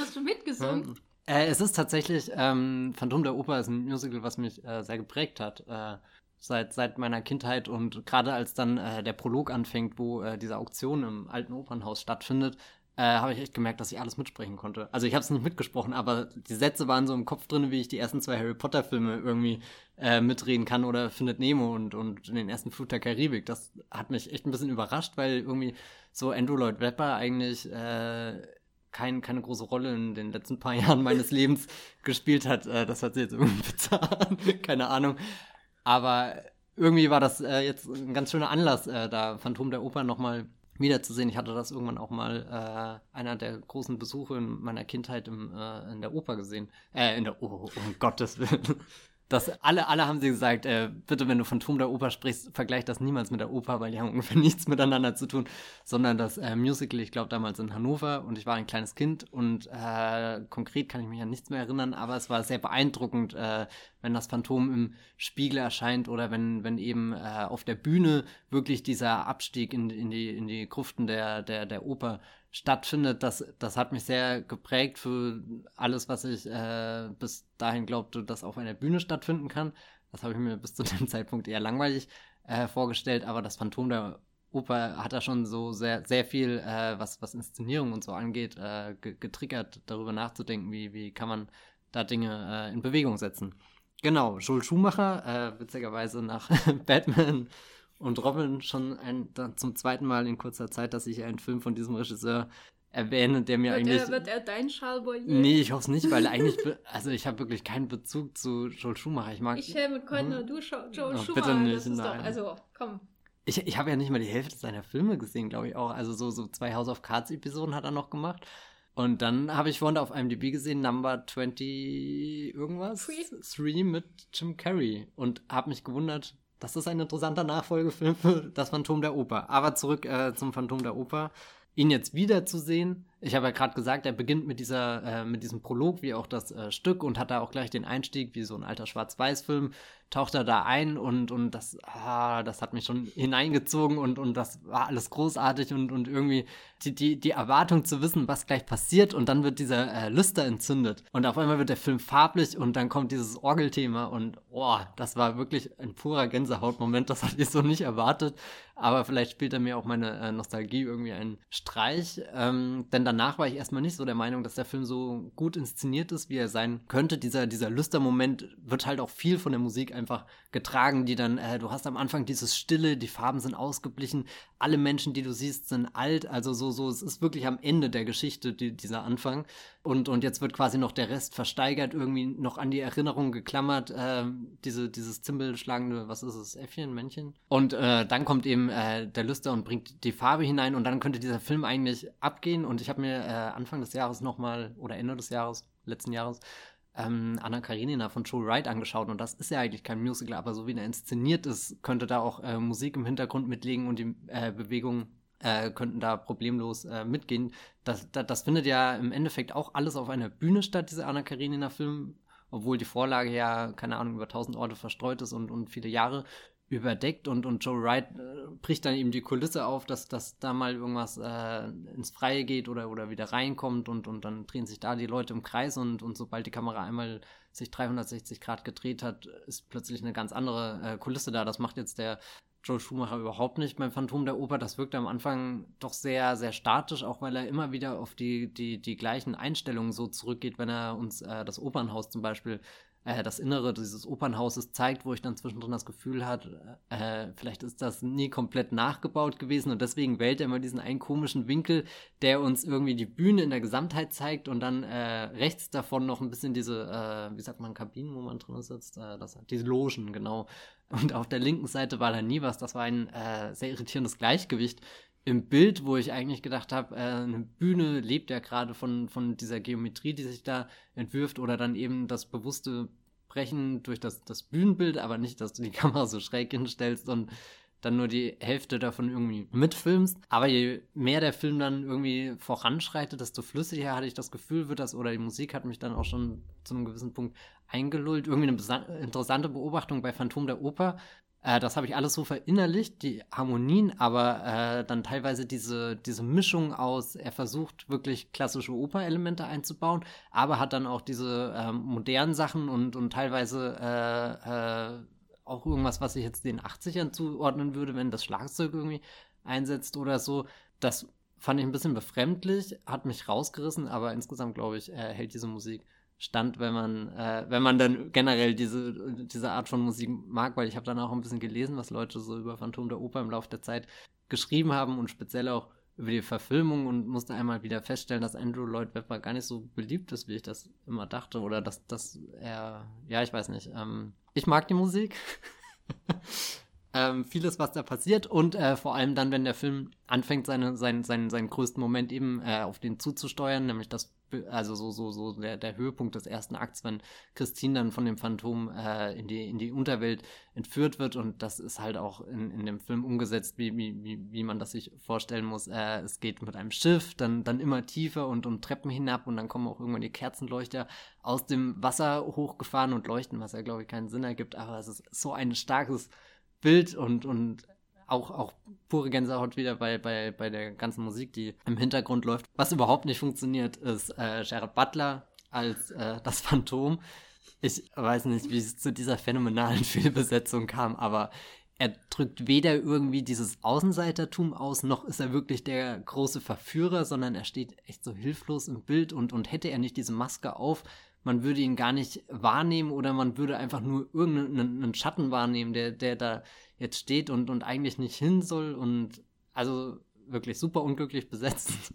Hast du mitgesungen? Äh, es ist tatsächlich, ähm, Phantom der Oper ist ein Musical, was mich äh, sehr geprägt hat. Äh, seit, seit meiner Kindheit und gerade als dann äh, der Prolog anfängt, wo äh, diese Auktion im alten Opernhaus stattfindet, äh, habe ich echt gemerkt, dass ich alles mitsprechen konnte. Also ich habe es nicht mitgesprochen, aber die Sätze waren so im Kopf drin, wie ich die ersten zwei Harry Potter Filme irgendwie äh, mitreden kann oder Findet Nemo und, und den ersten Flut der Karibik. Das hat mich echt ein bisschen überrascht, weil irgendwie so Andrew Lloyd Webber eigentlich äh, kein, keine große Rolle in den letzten paar <laughs> Jahren meines Lebens gespielt hat. Äh, das hat sie jetzt irgendwie <laughs> bezahlt. keine Ahnung. Aber irgendwie war das äh, jetzt ein ganz schöner Anlass, äh, da Phantom der Oper nochmal wiederzusehen. Ich hatte das irgendwann auch mal äh, einer der großen Besuche in meiner Kindheit im, äh, in der Oper gesehen. Äh, in der Oper, um Gottes Willen dass alle, alle haben sie gesagt, äh, bitte, wenn du von Turm der Oper sprichst, vergleich das niemals mit der Oper, weil die haben ungefähr <laughs> nichts miteinander zu tun, sondern das äh, Musical, ich glaube damals in Hannover und ich war ein kleines Kind und äh, konkret kann ich mich an nichts mehr erinnern, aber es war sehr beeindruckend, äh, wenn das Phantom im Spiegel erscheint oder wenn, wenn eben äh, auf der Bühne wirklich dieser Abstieg in, in, die, in die Gruften der, der, der Oper stattfindet, das, das hat mich sehr geprägt für alles, was ich äh, bis dahin glaubte, dass auf einer Bühne stattfinden kann. Das habe ich mir bis zu <laughs> dem Zeitpunkt eher langweilig äh, vorgestellt, aber das Phantom der Oper hat da schon so sehr, sehr viel, äh, was, was Inszenierung und so angeht, äh, getriggert, darüber nachzudenken, wie, wie kann man da Dinge äh, in Bewegung setzen. Genau, Joel Schumacher, äh, witzigerweise nach <laughs> Batman und Robin schon ein, zum zweiten Mal in kurzer Zeit, dass ich einen Film von diesem Regisseur erwähne, der mir wird eigentlich. Er, wird er dein Charles Nee, ich hoffe es nicht, weil eigentlich, also ich habe wirklich keinen Bezug zu Joel Schumacher. Ich mag. Ich Helmut Kollner, hm? du Joel oh, Schumacher. Bitte nicht, das ist nein. Doch, also komm. Ich, ich habe ja nicht mal die Hälfte seiner Filme gesehen, glaube ich auch. Also so, so zwei House of Cards Episoden hat er noch gemacht. Und dann habe ich vorhin auf IMDb gesehen, Number 20 irgendwas. Three. Three mit Jim Carrey. Und habe mich gewundert, das ist ein interessanter Nachfolgefilm für das Phantom der Oper. Aber zurück äh, zum Phantom der Oper. Ihn jetzt wiederzusehen, ich habe ja gerade gesagt, er beginnt mit dieser, äh, mit diesem Prolog, wie auch das äh, Stück und hat da auch gleich den Einstieg, wie so ein alter Schwarz-Weiß-Film, taucht er da ein und, und das, ah, das hat mich schon hineingezogen und, und das war alles großartig und, und irgendwie die, die, die Erwartung zu wissen, was gleich passiert und dann wird dieser äh, Lüster entzündet und auf einmal wird der Film farblich und dann kommt dieses Orgelthema und oh, das war wirklich ein purer Gänsehautmoment, das hatte ich so nicht erwartet, aber vielleicht spielt er mir auch meine äh, Nostalgie irgendwie einen Streich, ähm, denn danach war ich erstmal nicht so der Meinung, dass der Film so gut inszeniert ist, wie er sein könnte. Dieser, dieser Lüstermoment wird halt auch viel von der Musik einfach getragen, die dann, äh, du hast am Anfang dieses Stille, die Farben sind ausgeblichen, alle Menschen, die du siehst, sind alt, also so, so, es ist wirklich am Ende der Geschichte, die, dieser Anfang. Und, und jetzt wird quasi noch der Rest versteigert, irgendwie noch an die Erinnerung geklammert, äh, diese, dieses zimbelschlagende, was ist es, Äffchen, Männchen? Und äh, dann kommt eben äh, der Lüster und bringt die Farbe hinein und dann könnte dieser Film eigentlich abgehen. Und ich habe mir äh, Anfang des Jahres nochmal, oder Ende des Jahres, letzten Jahres, ähm, Anna Karenina von Joe Wright angeschaut und das ist ja eigentlich kein Musical, aber so wie er inszeniert ist, könnte da auch äh, Musik im Hintergrund mitlegen und die äh, Bewegungen äh, könnten da problemlos äh, mitgehen. Das, das, das, findet ja im Endeffekt auch alles auf einer Bühne statt, diese Anna Karenina-Film, obwohl die Vorlage ja, keine Ahnung, über tausend Orte verstreut ist und, und viele Jahre überdeckt und, und Joe Wright äh, bricht dann eben die Kulisse auf, dass, dass da mal irgendwas äh, ins Freie geht oder, oder wieder reinkommt und, und dann drehen sich da die Leute im Kreis und, und sobald die Kamera einmal sich 360 Grad gedreht hat, ist plötzlich eine ganz andere äh, Kulisse da. Das macht jetzt der Joel Schumacher überhaupt nicht beim Phantom der Oper. Das wirkt am Anfang doch sehr, sehr statisch, auch weil er immer wieder auf die, die, die gleichen Einstellungen so zurückgeht, wenn er uns äh, das Opernhaus zum Beispiel äh, das Innere dieses Opernhauses zeigt, wo ich dann zwischendrin das Gefühl hatte, äh, vielleicht ist das nie komplett nachgebaut gewesen und deswegen wählt er immer diesen einen komischen Winkel, der uns irgendwie die Bühne in der Gesamtheit zeigt und dann äh, rechts davon noch ein bisschen diese, äh, wie sagt man, Kabinen, wo man drin sitzt, äh, das, diese Logen, genau. Und auf der linken Seite war da nie was. Das war ein äh, sehr irritierendes Gleichgewicht im Bild, wo ich eigentlich gedacht habe, äh, eine Bühne lebt ja gerade von, von dieser Geometrie, die sich da entwirft, oder dann eben das bewusste Brechen durch das, das Bühnenbild, aber nicht, dass du die <laughs> Kamera so schräg hinstellst und dann nur die Hälfte davon irgendwie mitfilmst. Aber je mehr der Film dann irgendwie voranschreitet, desto flüssiger hatte ich das Gefühl, wird das, oder die Musik hat mich dann auch schon zu einem gewissen Punkt eingelullt. Irgendwie eine interessante Beobachtung bei Phantom der Oper. Äh, das habe ich alles so verinnerlicht, die Harmonien, aber äh, dann teilweise diese, diese Mischung aus, er versucht wirklich klassische Operelemente einzubauen, aber hat dann auch diese äh, modernen Sachen und, und teilweise äh, äh, auch irgendwas, was ich jetzt den 80ern zuordnen würde, wenn das Schlagzeug irgendwie einsetzt oder so. Das fand ich ein bisschen befremdlich, hat mich rausgerissen, aber insgesamt glaube ich, äh, hält diese Musik stand, wenn man, äh, wenn man dann generell diese, diese Art von Musik mag, weil ich habe dann auch ein bisschen gelesen, was Leute so über Phantom der Oper im Laufe der Zeit geschrieben haben und speziell auch über die Verfilmung und musste einmal wieder feststellen, dass Andrew Lloyd Webber gar nicht so beliebt ist, wie ich das immer dachte. Oder dass, dass er, ja, ich weiß nicht. Ähm, ich mag die Musik. <laughs> ähm, vieles, was da passiert und äh, vor allem dann, wenn der Film anfängt, seine, seinen, seinen, seinen größten Moment eben äh, auf den zuzusteuern, nämlich das, also so, so, so der, der Höhepunkt des ersten Akts, wenn Christine dann von dem Phantom äh, in, die, in die Unterwelt entführt wird und das ist halt auch in, in dem Film umgesetzt, wie, wie, wie, wie man das sich vorstellen muss. Äh, es geht mit einem Schiff, dann, dann immer tiefer und, und Treppen hinab und dann kommen auch irgendwann die Kerzenleuchter aus dem Wasser hochgefahren und leuchten, was ja, glaube ich, keinen Sinn ergibt, aber es ist so ein starkes Bild und, und auch, auch pure Gänsehaut wieder bei, bei, bei der ganzen Musik, die im Hintergrund läuft. Was überhaupt nicht funktioniert, ist äh, Jared Butler als äh, <laughs> das Phantom. Ich weiß nicht, wie es zu dieser phänomenalen <laughs> Fehlbesetzung kam, aber er drückt weder irgendwie dieses Außenseitertum aus, noch ist er wirklich der große Verführer, sondern er steht echt so hilflos im Bild und, und hätte er nicht diese Maske auf, man würde ihn gar nicht wahrnehmen oder man würde einfach nur irgendeinen Schatten wahrnehmen, der, der da jetzt steht und, und eigentlich nicht hin soll und also wirklich super unglücklich <laughs> besetzt.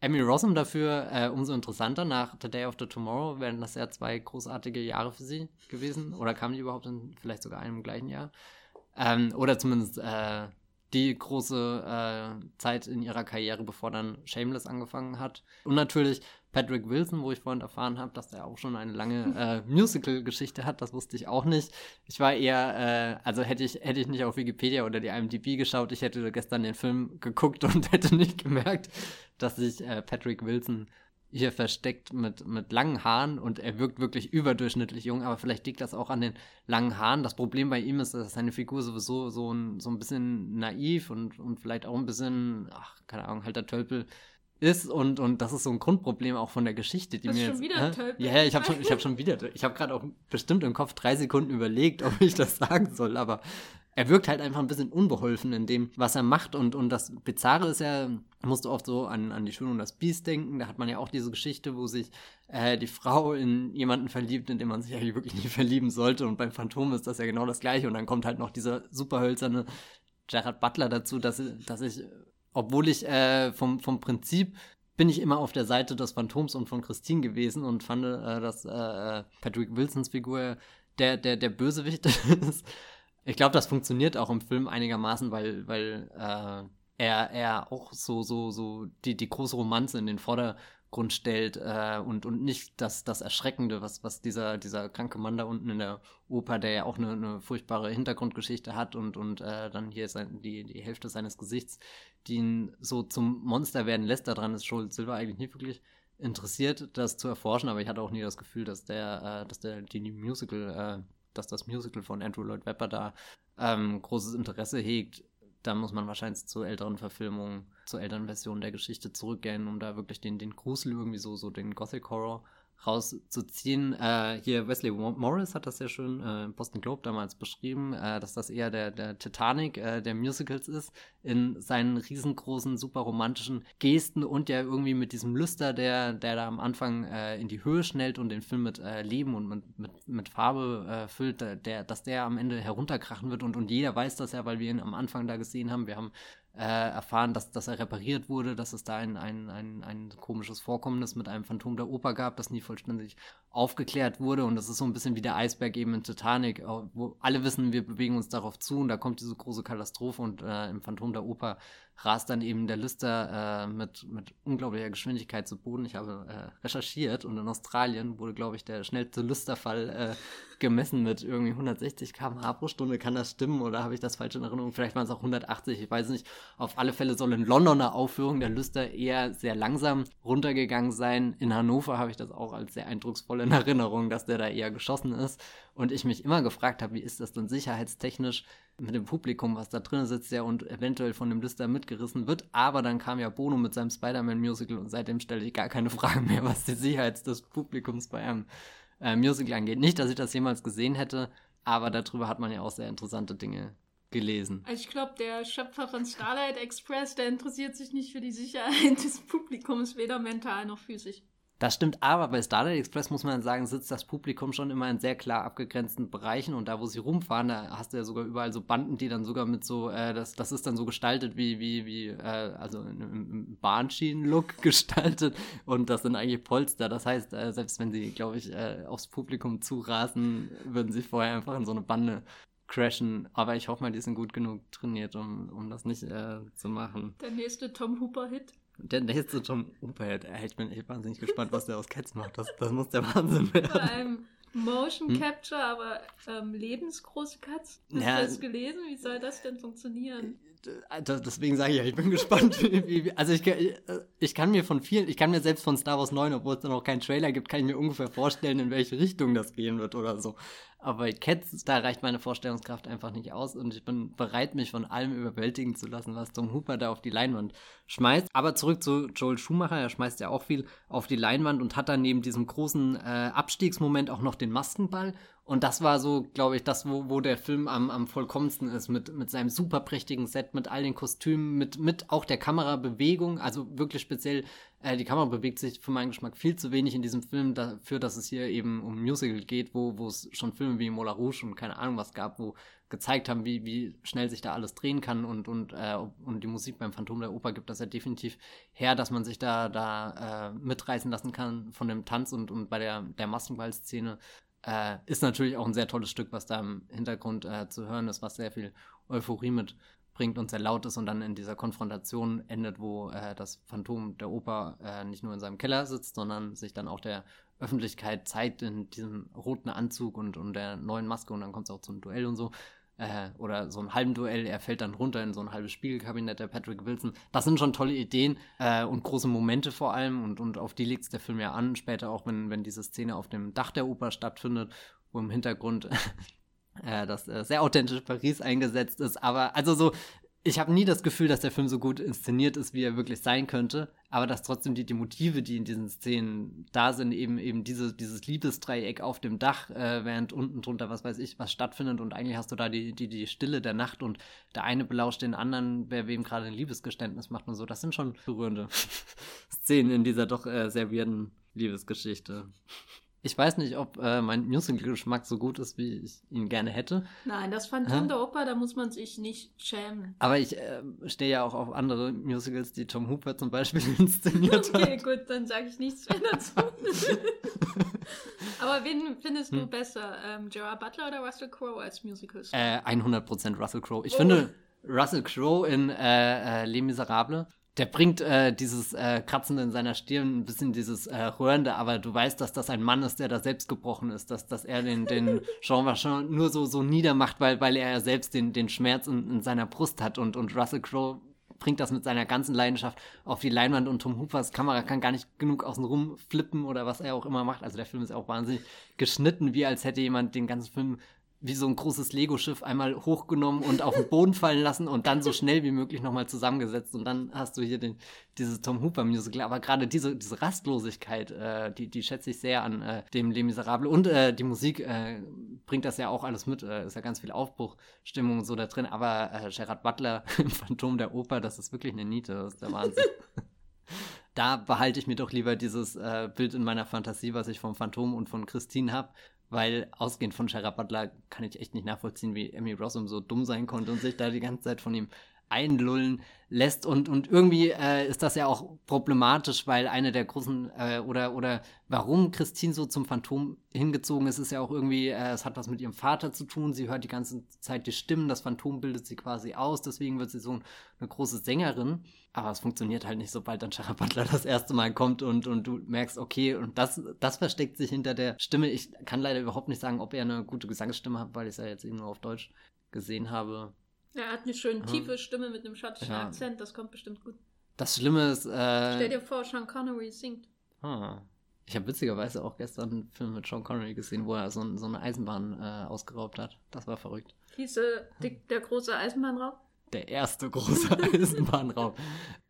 Emmy Rossum dafür äh, umso interessanter. Nach The Day of the Tomorrow wären das ja zwei großartige Jahre für sie gewesen. Oder kamen die überhaupt in vielleicht sogar einem gleichen Jahr? Ähm, oder zumindest äh, die große äh, Zeit in ihrer Karriere, bevor dann Shameless angefangen hat. Und natürlich Patrick Wilson, wo ich vorhin erfahren habe, dass er auch schon eine lange <laughs> äh, Musical-Geschichte hat. Das wusste ich auch nicht. Ich war eher, äh, also hätte ich, hätte ich nicht auf Wikipedia oder die IMDb geschaut, ich hätte gestern den Film geguckt und <laughs> hätte nicht gemerkt, dass sich äh, Patrick Wilson hier versteckt mit, mit langen Haaren und er wirkt wirklich überdurchschnittlich jung, aber vielleicht liegt das auch an den langen Haaren. Das Problem bei ihm ist, dass seine Figur sowieso so ein, so ein bisschen naiv und, und vielleicht auch ein bisschen, ach, keine Ahnung, halt der Tölpel ist und, und das ist so ein Grundproblem auch von der Geschichte, die das mir schon jetzt. Wieder äh, ja, ja, ich habe schon, ich habe schon wieder, ich habe gerade auch bestimmt im Kopf drei Sekunden überlegt, <laughs> ob ich das sagen soll, aber er wirkt halt einfach ein bisschen unbeholfen in dem, was er macht und, und das Bizarre ist ja, musst du oft so an, an die Schöne und das Biest denken, da hat man ja auch diese Geschichte, wo sich äh, die Frau in jemanden verliebt, in den man sich eigentlich wirklich nicht <laughs> verlieben sollte. Und beim Phantom ist das ja genau das gleiche. Und dann kommt halt noch dieser superhölzerne Gerard Butler dazu, dass, dass ich obwohl ich äh, vom, vom Prinzip bin ich immer auf der Seite des Phantoms und von Christine gewesen und fand, äh, dass äh, Patrick Wilsons Figur der, der, der Bösewicht <laughs> ist. Ich glaube, das funktioniert auch im Film einigermaßen, weil, weil äh, er, er auch so, so, so die, die große Romanze in den Vordergrund Grund stellt äh, und, und nicht das, das Erschreckende, was, was dieser, dieser kranke Mann da unten in der Oper, der ja auch eine, eine furchtbare Hintergrundgeschichte hat und, und äh, dann hier sein, die, die Hälfte seines Gesichts, die ihn so zum Monster werden lässt. Daran ist Joel Silver eigentlich nicht wirklich interessiert, das zu erforschen, aber ich hatte auch nie das Gefühl, dass der, äh, dass der die Musical, äh, dass das Musical von Andrew Lloyd Webber da ähm, großes Interesse hegt. Da muss man wahrscheinlich zu älteren Verfilmungen, zu älteren Versionen der Geschichte zurückgehen, um da wirklich den, den Grusel irgendwie so, so den Gothic Horror rauszuziehen. Äh, hier Wesley Morris hat das ja schön äh, im Boston Globe damals beschrieben, äh, dass das eher der, der Titanic äh, der Musicals ist, in seinen riesengroßen, super romantischen Gesten und ja irgendwie mit diesem Lüster, der, der da am Anfang äh, in die Höhe schnellt und den Film mit äh, Leben und mit, mit, mit Farbe füllt, der, dass der am Ende herunterkrachen wird und, und jeder weiß das ja, weil wir ihn am Anfang da gesehen haben. Wir haben äh, erfahren, dass, dass er repariert wurde, dass es da ein, ein, ein, ein komisches Vorkommnis mit einem Phantom der Oper gab, das nie vollständig aufgeklärt wurde. Und das ist so ein bisschen wie der Eisberg eben in Titanic, wo alle wissen, wir bewegen uns darauf zu und da kommt diese große Katastrophe und äh, im Phantom der Oper rast dann eben der Lister äh, mit, mit unglaublicher Geschwindigkeit zu Boden. Ich habe äh, recherchiert und in Australien wurde, glaube ich, der schnellste Listerfall äh, gemessen mit irgendwie 160 km/h pro Stunde. Kann das stimmen oder habe ich das falsch in Erinnerung? Vielleicht waren es auch 180, ich weiß nicht. Auf alle Fälle soll in Londoner Aufführung der Lister eher sehr langsam runtergegangen sein. In Hannover habe ich das auch als sehr eindrucksvoll in Erinnerung, dass der da eher geschossen ist. Und ich mich immer gefragt habe, wie ist das denn sicherheitstechnisch mit dem Publikum, was da drin sitzt, ja und eventuell von dem Lister mitgerissen wird. Aber dann kam ja Bono mit seinem Spider-Man-Musical und seitdem stelle ich gar keine <laughs> Fragen mehr, was die Sicherheit des Publikums bei einem äh, Musical angeht. Nicht, dass ich das jemals gesehen hätte, aber darüber hat man ja auch sehr interessante Dinge gelesen. Also ich glaube, der Schöpfer von Starlight Express, der interessiert sich nicht für die Sicherheit des Publikums, weder mental noch physisch. Das stimmt, aber bei Starlight Express muss man sagen, sitzt das Publikum schon immer in sehr klar abgegrenzten Bereichen und da, wo sie rumfahren, da hast du ja sogar überall so Banden, die dann sogar mit so, äh, das, das ist dann so gestaltet wie, wie, wie, äh, also im Bahnschienen-Look <laughs> gestaltet und das sind eigentlich Polster. Das heißt, äh, selbst wenn sie, glaube ich, äh, aufs Publikum zurasen, würden sie vorher einfach in so eine Bande crashen. Aber ich hoffe mal, die sind gut genug trainiert, um, um das nicht äh, zu machen. Der nächste Tom Hooper-Hit. Der nächste Tom Hooper-Hit. Ich bin echt wahnsinnig gespannt, was der aus Cats macht. Das, das muss der Wahnsinn werden. Vor allem Motion hm? Capture, aber ähm, lebensgroße Cuts. Hast ja, du das gelesen? Wie soll das denn funktionieren? Deswegen sage ich ja, ich bin <laughs> gespannt. also ich, äh, ich kann mir von vielen, ich kann mir selbst von Star Wars 9, obwohl es da noch keinen Trailer gibt, kann ich mir ungefähr vorstellen, in welche Richtung das gehen wird oder so. Aber bei Cats, da reicht meine Vorstellungskraft einfach nicht aus und ich bin bereit, mich von allem überwältigen zu lassen, was Tom Hooper da auf die Leinwand schmeißt. Aber zurück zu Joel Schumacher, er schmeißt ja auch viel auf die Leinwand und hat dann neben diesem großen äh, Abstiegsmoment auch noch den Maskenball und das war so, glaube ich, das, wo, wo der Film am, am vollkommensten ist, mit, mit seinem super prächtigen Set, mit all den Kostümen, mit, mit auch der Kamerabewegung, also wirklich speziell, äh, die Kamera bewegt sich für meinen Geschmack viel zu wenig in diesem Film, dafür, dass es hier eben um Musical geht, wo, es schon Filme wie Moulin Rouge und keine Ahnung was gab, wo gezeigt haben, wie, wie schnell sich da alles drehen kann und, und, äh, und die Musik beim Phantom der Oper gibt das ja definitiv her, dass man sich da, da äh, mitreißen lassen kann von dem Tanz und, und bei der, der Maskenball-Szene äh, ist natürlich auch ein sehr tolles Stück, was da im Hintergrund äh, zu hören ist, was sehr viel Euphorie mitbringt und sehr laut ist und dann in dieser Konfrontation endet, wo äh, das Phantom der Oper äh, nicht nur in seinem Keller sitzt, sondern sich dann auch der Öffentlichkeit zeigt in diesem roten Anzug und, und der neuen Maske und dann kommt es auch zum Duell und so äh, oder so ein halben Duell, er fällt dann runter in so ein halbes Spiegelkabinett der Patrick Wilson. Das sind schon tolle Ideen äh, und große Momente vor allem und, und auf die legt es der Film ja an, später auch, wenn, wenn diese Szene auf dem Dach der Oper stattfindet, wo im Hintergrund <laughs> äh, das äh, sehr authentisch Paris eingesetzt ist, aber also so ich habe nie das Gefühl, dass der Film so gut inszeniert ist, wie er wirklich sein könnte, aber dass trotzdem die, die Motive, die in diesen Szenen da sind, eben eben diese, dieses Liebesdreieck auf dem Dach, äh, während unten drunter, was weiß ich, was stattfindet und eigentlich hast du da die, die, die Stille der Nacht und der eine belauscht den anderen, wer wem gerade ein Liebesgeständnis macht und so. Das sind schon berührende <laughs> Szenen in dieser doch äh, sehr weirden Liebesgeschichte. Ich weiß nicht, ob äh, mein Musical-Geschmack so gut ist, wie ich ihn gerne hätte. Nein, das Phantom der Oper, da muss man sich nicht schämen. Aber ich äh, stehe ja auch auf andere Musicals, die Tom Hooper zum Beispiel <laughs> inszeniert okay, hat. Okay, gut, dann sage ich nichts mehr dazu. <laughs> Aber wen findest du hm. besser, ähm, Gerard Butler oder Russell Crowe als Musicals? Äh, 100% Russell Crowe. Ich oh. finde Russell Crowe in äh, äh, Les Miserables der bringt äh, dieses äh, Kratzen in seiner Stirn, ein bisschen dieses äh, Rührende, aber du weißt, dass das ein Mann ist, der da selbst gebrochen ist, dass, dass er den, den <laughs> Jean Valjean nur so, so niedermacht, weil, weil er selbst den, den Schmerz in, in seiner Brust hat und, und Russell Crowe bringt das mit seiner ganzen Leidenschaft auf die Leinwand und Tom Hoopers Kamera kann gar nicht genug außen rum flippen oder was er auch immer macht. Also der Film ist auch wahnsinnig geschnitten, wie als hätte jemand den ganzen Film wie so ein großes Lego-Schiff einmal hochgenommen und auf den Boden fallen lassen und dann so schnell wie möglich nochmal zusammengesetzt. Und dann hast du hier den, dieses Tom Hooper-Musical. Aber gerade diese, diese Rastlosigkeit, äh, die, die schätze ich sehr an äh, dem Les Miserables. Und äh, die Musik äh, bringt das ja auch alles mit. Äh, ist ja ganz viel Aufbruchstimmung so da drin. Aber äh, Gerard Butler <laughs> im Phantom der Oper, das ist wirklich eine Niete. Das ist der Wahnsinn. da behalte ich mir doch lieber dieses äh, Bild in meiner Fantasie, was ich vom Phantom und von Christine habe, weil ausgehend von Shara Butler kann ich echt nicht nachvollziehen, wie Emmy Rossum so dumm sein konnte und sich da die ganze Zeit von ihm einlullen lässt und, und irgendwie äh, ist das ja auch problematisch, weil eine der großen äh, oder oder warum Christine so zum Phantom hingezogen ist, ist ja auch irgendwie, äh, es hat was mit ihrem Vater zu tun. Sie hört die ganze Zeit die Stimmen, das Phantom bildet sie quasi aus, deswegen wird sie so eine große Sängerin. Aber es funktioniert halt nicht, sobald dann Shara Butler das erste Mal kommt und, und du merkst, okay, und das, das versteckt sich hinter der Stimme. Ich kann leider überhaupt nicht sagen, ob er eine gute Gesangsstimme hat, weil ich es ja jetzt eben nur auf Deutsch gesehen habe. Er hat eine schön tiefe Stimme mit einem schottischen Ja. Akzent, das kommt bestimmt gut. Das Schlimme ist, äh, Stell dir vor, Sean Connery singt. Ah. Ich habe witzigerweise auch gestern einen Film mit Sean Connery gesehen, wo er so, so eine Eisenbahn äh, ausgeraubt hat. Das war verrückt. Hieße Dick, der große Eisenbahnraub? Der erste große <laughs> Eisenbahnraub.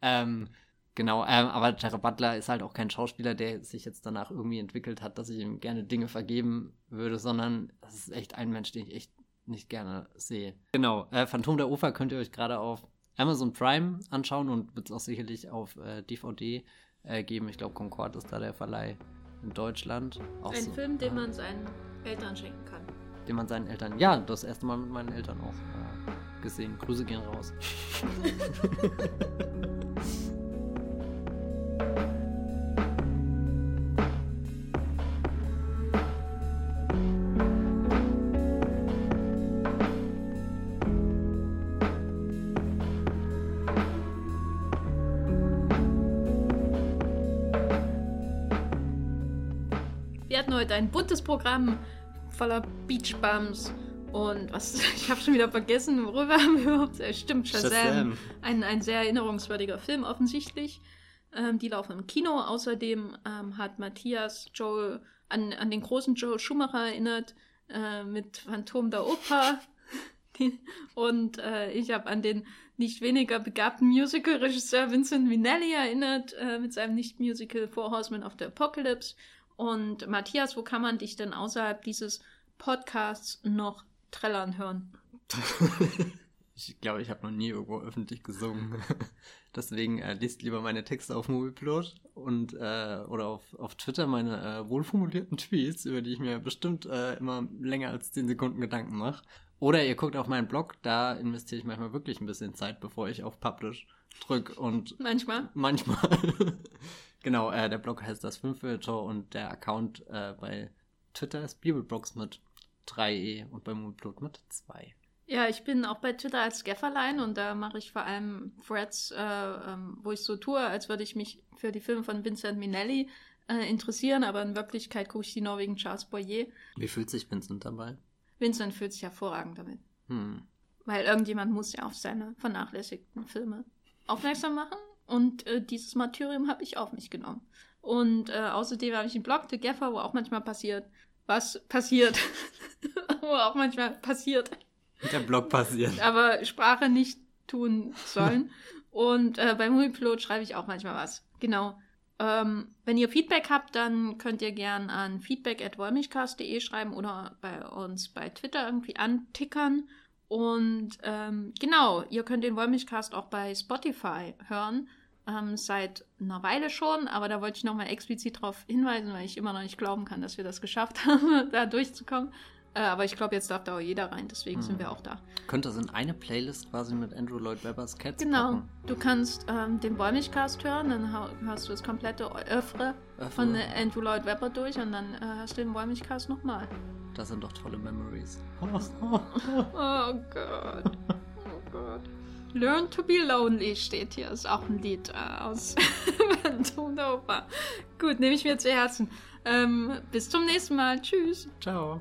ähm, genau, ähm, aber Jared Butler ist halt auch kein Schauspieler, der sich jetzt danach irgendwie entwickelt hat, dass ich ihm gerne Dinge vergeben würde, sondern das ist echt ein Mensch, den ich echt nicht gerne sehe. Genau, äh, Phantom der Oper könnt ihr euch gerade auf Amazon Prime anschauen und wird es auch sicherlich auf äh, DVD äh, geben. Ich glaube, Concord ist da der Verleih in Deutschland. Auch Ein so, Film, den man seinen Eltern schenken kann. den man seinen Eltern, ja, das erste Mal mit meinen Eltern auch äh, gesehen. Grüße gehen raus. <laughs> <laughs> heute ein buntes Programm voller Beachbums und was, <laughs> ich habe schon wieder vergessen, worüber haben wir überhaupt, äh, stimmt, Shazam. Shazam. Ein, ein sehr erinnerungswürdiger Film offensichtlich. Ähm, die laufen im Kino. Außerdem ähm, hat Matthias Joel an, an den großen Joel Schumacher erinnert äh, mit Phantom der Oper. <laughs> Und äh, ich habe an den nicht weniger begabten Musical-Regisseur Vincent Minnelli erinnert äh, mit seinem Nicht-Musical Four Horsemen of the Apocalypse. Und Matthias, wo kann man dich denn außerhalb dieses Podcasts noch trällern hören? <laughs> Ich glaube, ich habe noch nie irgendwo öffentlich gesungen. <laughs> Deswegen äh, liest lieber meine Texte auf Moviepilot und äh, oder auf, auf Twitter meine äh, wohlformulierten Tweets, über die ich mir bestimmt äh, immer länger als 10 Sekunden Gedanken mache. Oder ihr guckt auf meinen Blog, da investiere ich manchmal wirklich ein bisschen Zeit, bevor ich auf Publish drück und Manchmal. manchmal. <laughs> genau, äh, der Blog heißt das Filmfilter und der Account äh, bei Twitter ist Bibelbrox mit 3e und bei Moviepilot mit 2. Ja, ich bin auch bei Twitter als Gafferlein und da mache ich vor allem Threads, äh, ähm, wo ich so tue, als würde ich mich für die Filme von Vincent Minnelli äh, interessieren, aber in Wirklichkeit gucke ich die Norwegen Charles Boyer. Wie fühlt sich Vincent dabei? Vincent fühlt sich hervorragend damit, Hm. weil irgendjemand muss ja auf seine vernachlässigten Filme aufmerksam machen und äh, dieses Martyrium habe ich auf mich genommen. Und äh, außerdem habe ich einen Blog, The Gaffer, wo auch manchmal passiert, was passiert, <laughs> wo auch manchmal passiert, Der Blog passiert. aber Sprache nicht tun sollen. Und äh, beim Moviepilot schreibe ich auch manchmal was. Genau. Ähm, wenn ihr Feedback habt, dann könnt ihr gern an feedback.wollmilchcast.de schreiben oder bei uns bei Twitter irgendwie antickern. Und ähm, genau, ihr könnt den Wollmilchcast auch bei Spotify hören. Ähm, seit einer Weile schon, aber da wollte ich nochmal explizit darauf hinweisen, weil ich immer noch nicht glauben kann, dass wir das geschafft <laughs> haben, da durchzukommen. Äh, aber ich glaube, jetzt darf da auch jeder rein, deswegen Hm. sind wir auch da. Könnte das in eine Playlist quasi mit Andrew Lloyd Webbers Cats Genau. packen? Du kannst ähm, den Bäumigcast hören, dann hörst du das komplette Öffre Öffre. von Andrew Lloyd Webber durch und dann äh, hörst du den Bäumigcast nochmal. Das sind doch tolle Memories. <laughs> <laughs> Oh Gott. Oh Gott. Learn to be lonely steht hier. Ist auch ein Lied äh, aus <laughs> Oper. Gut, nehme ich mir zu Herzen. Ähm, bis zum nächsten Mal. Tschüss. Ciao.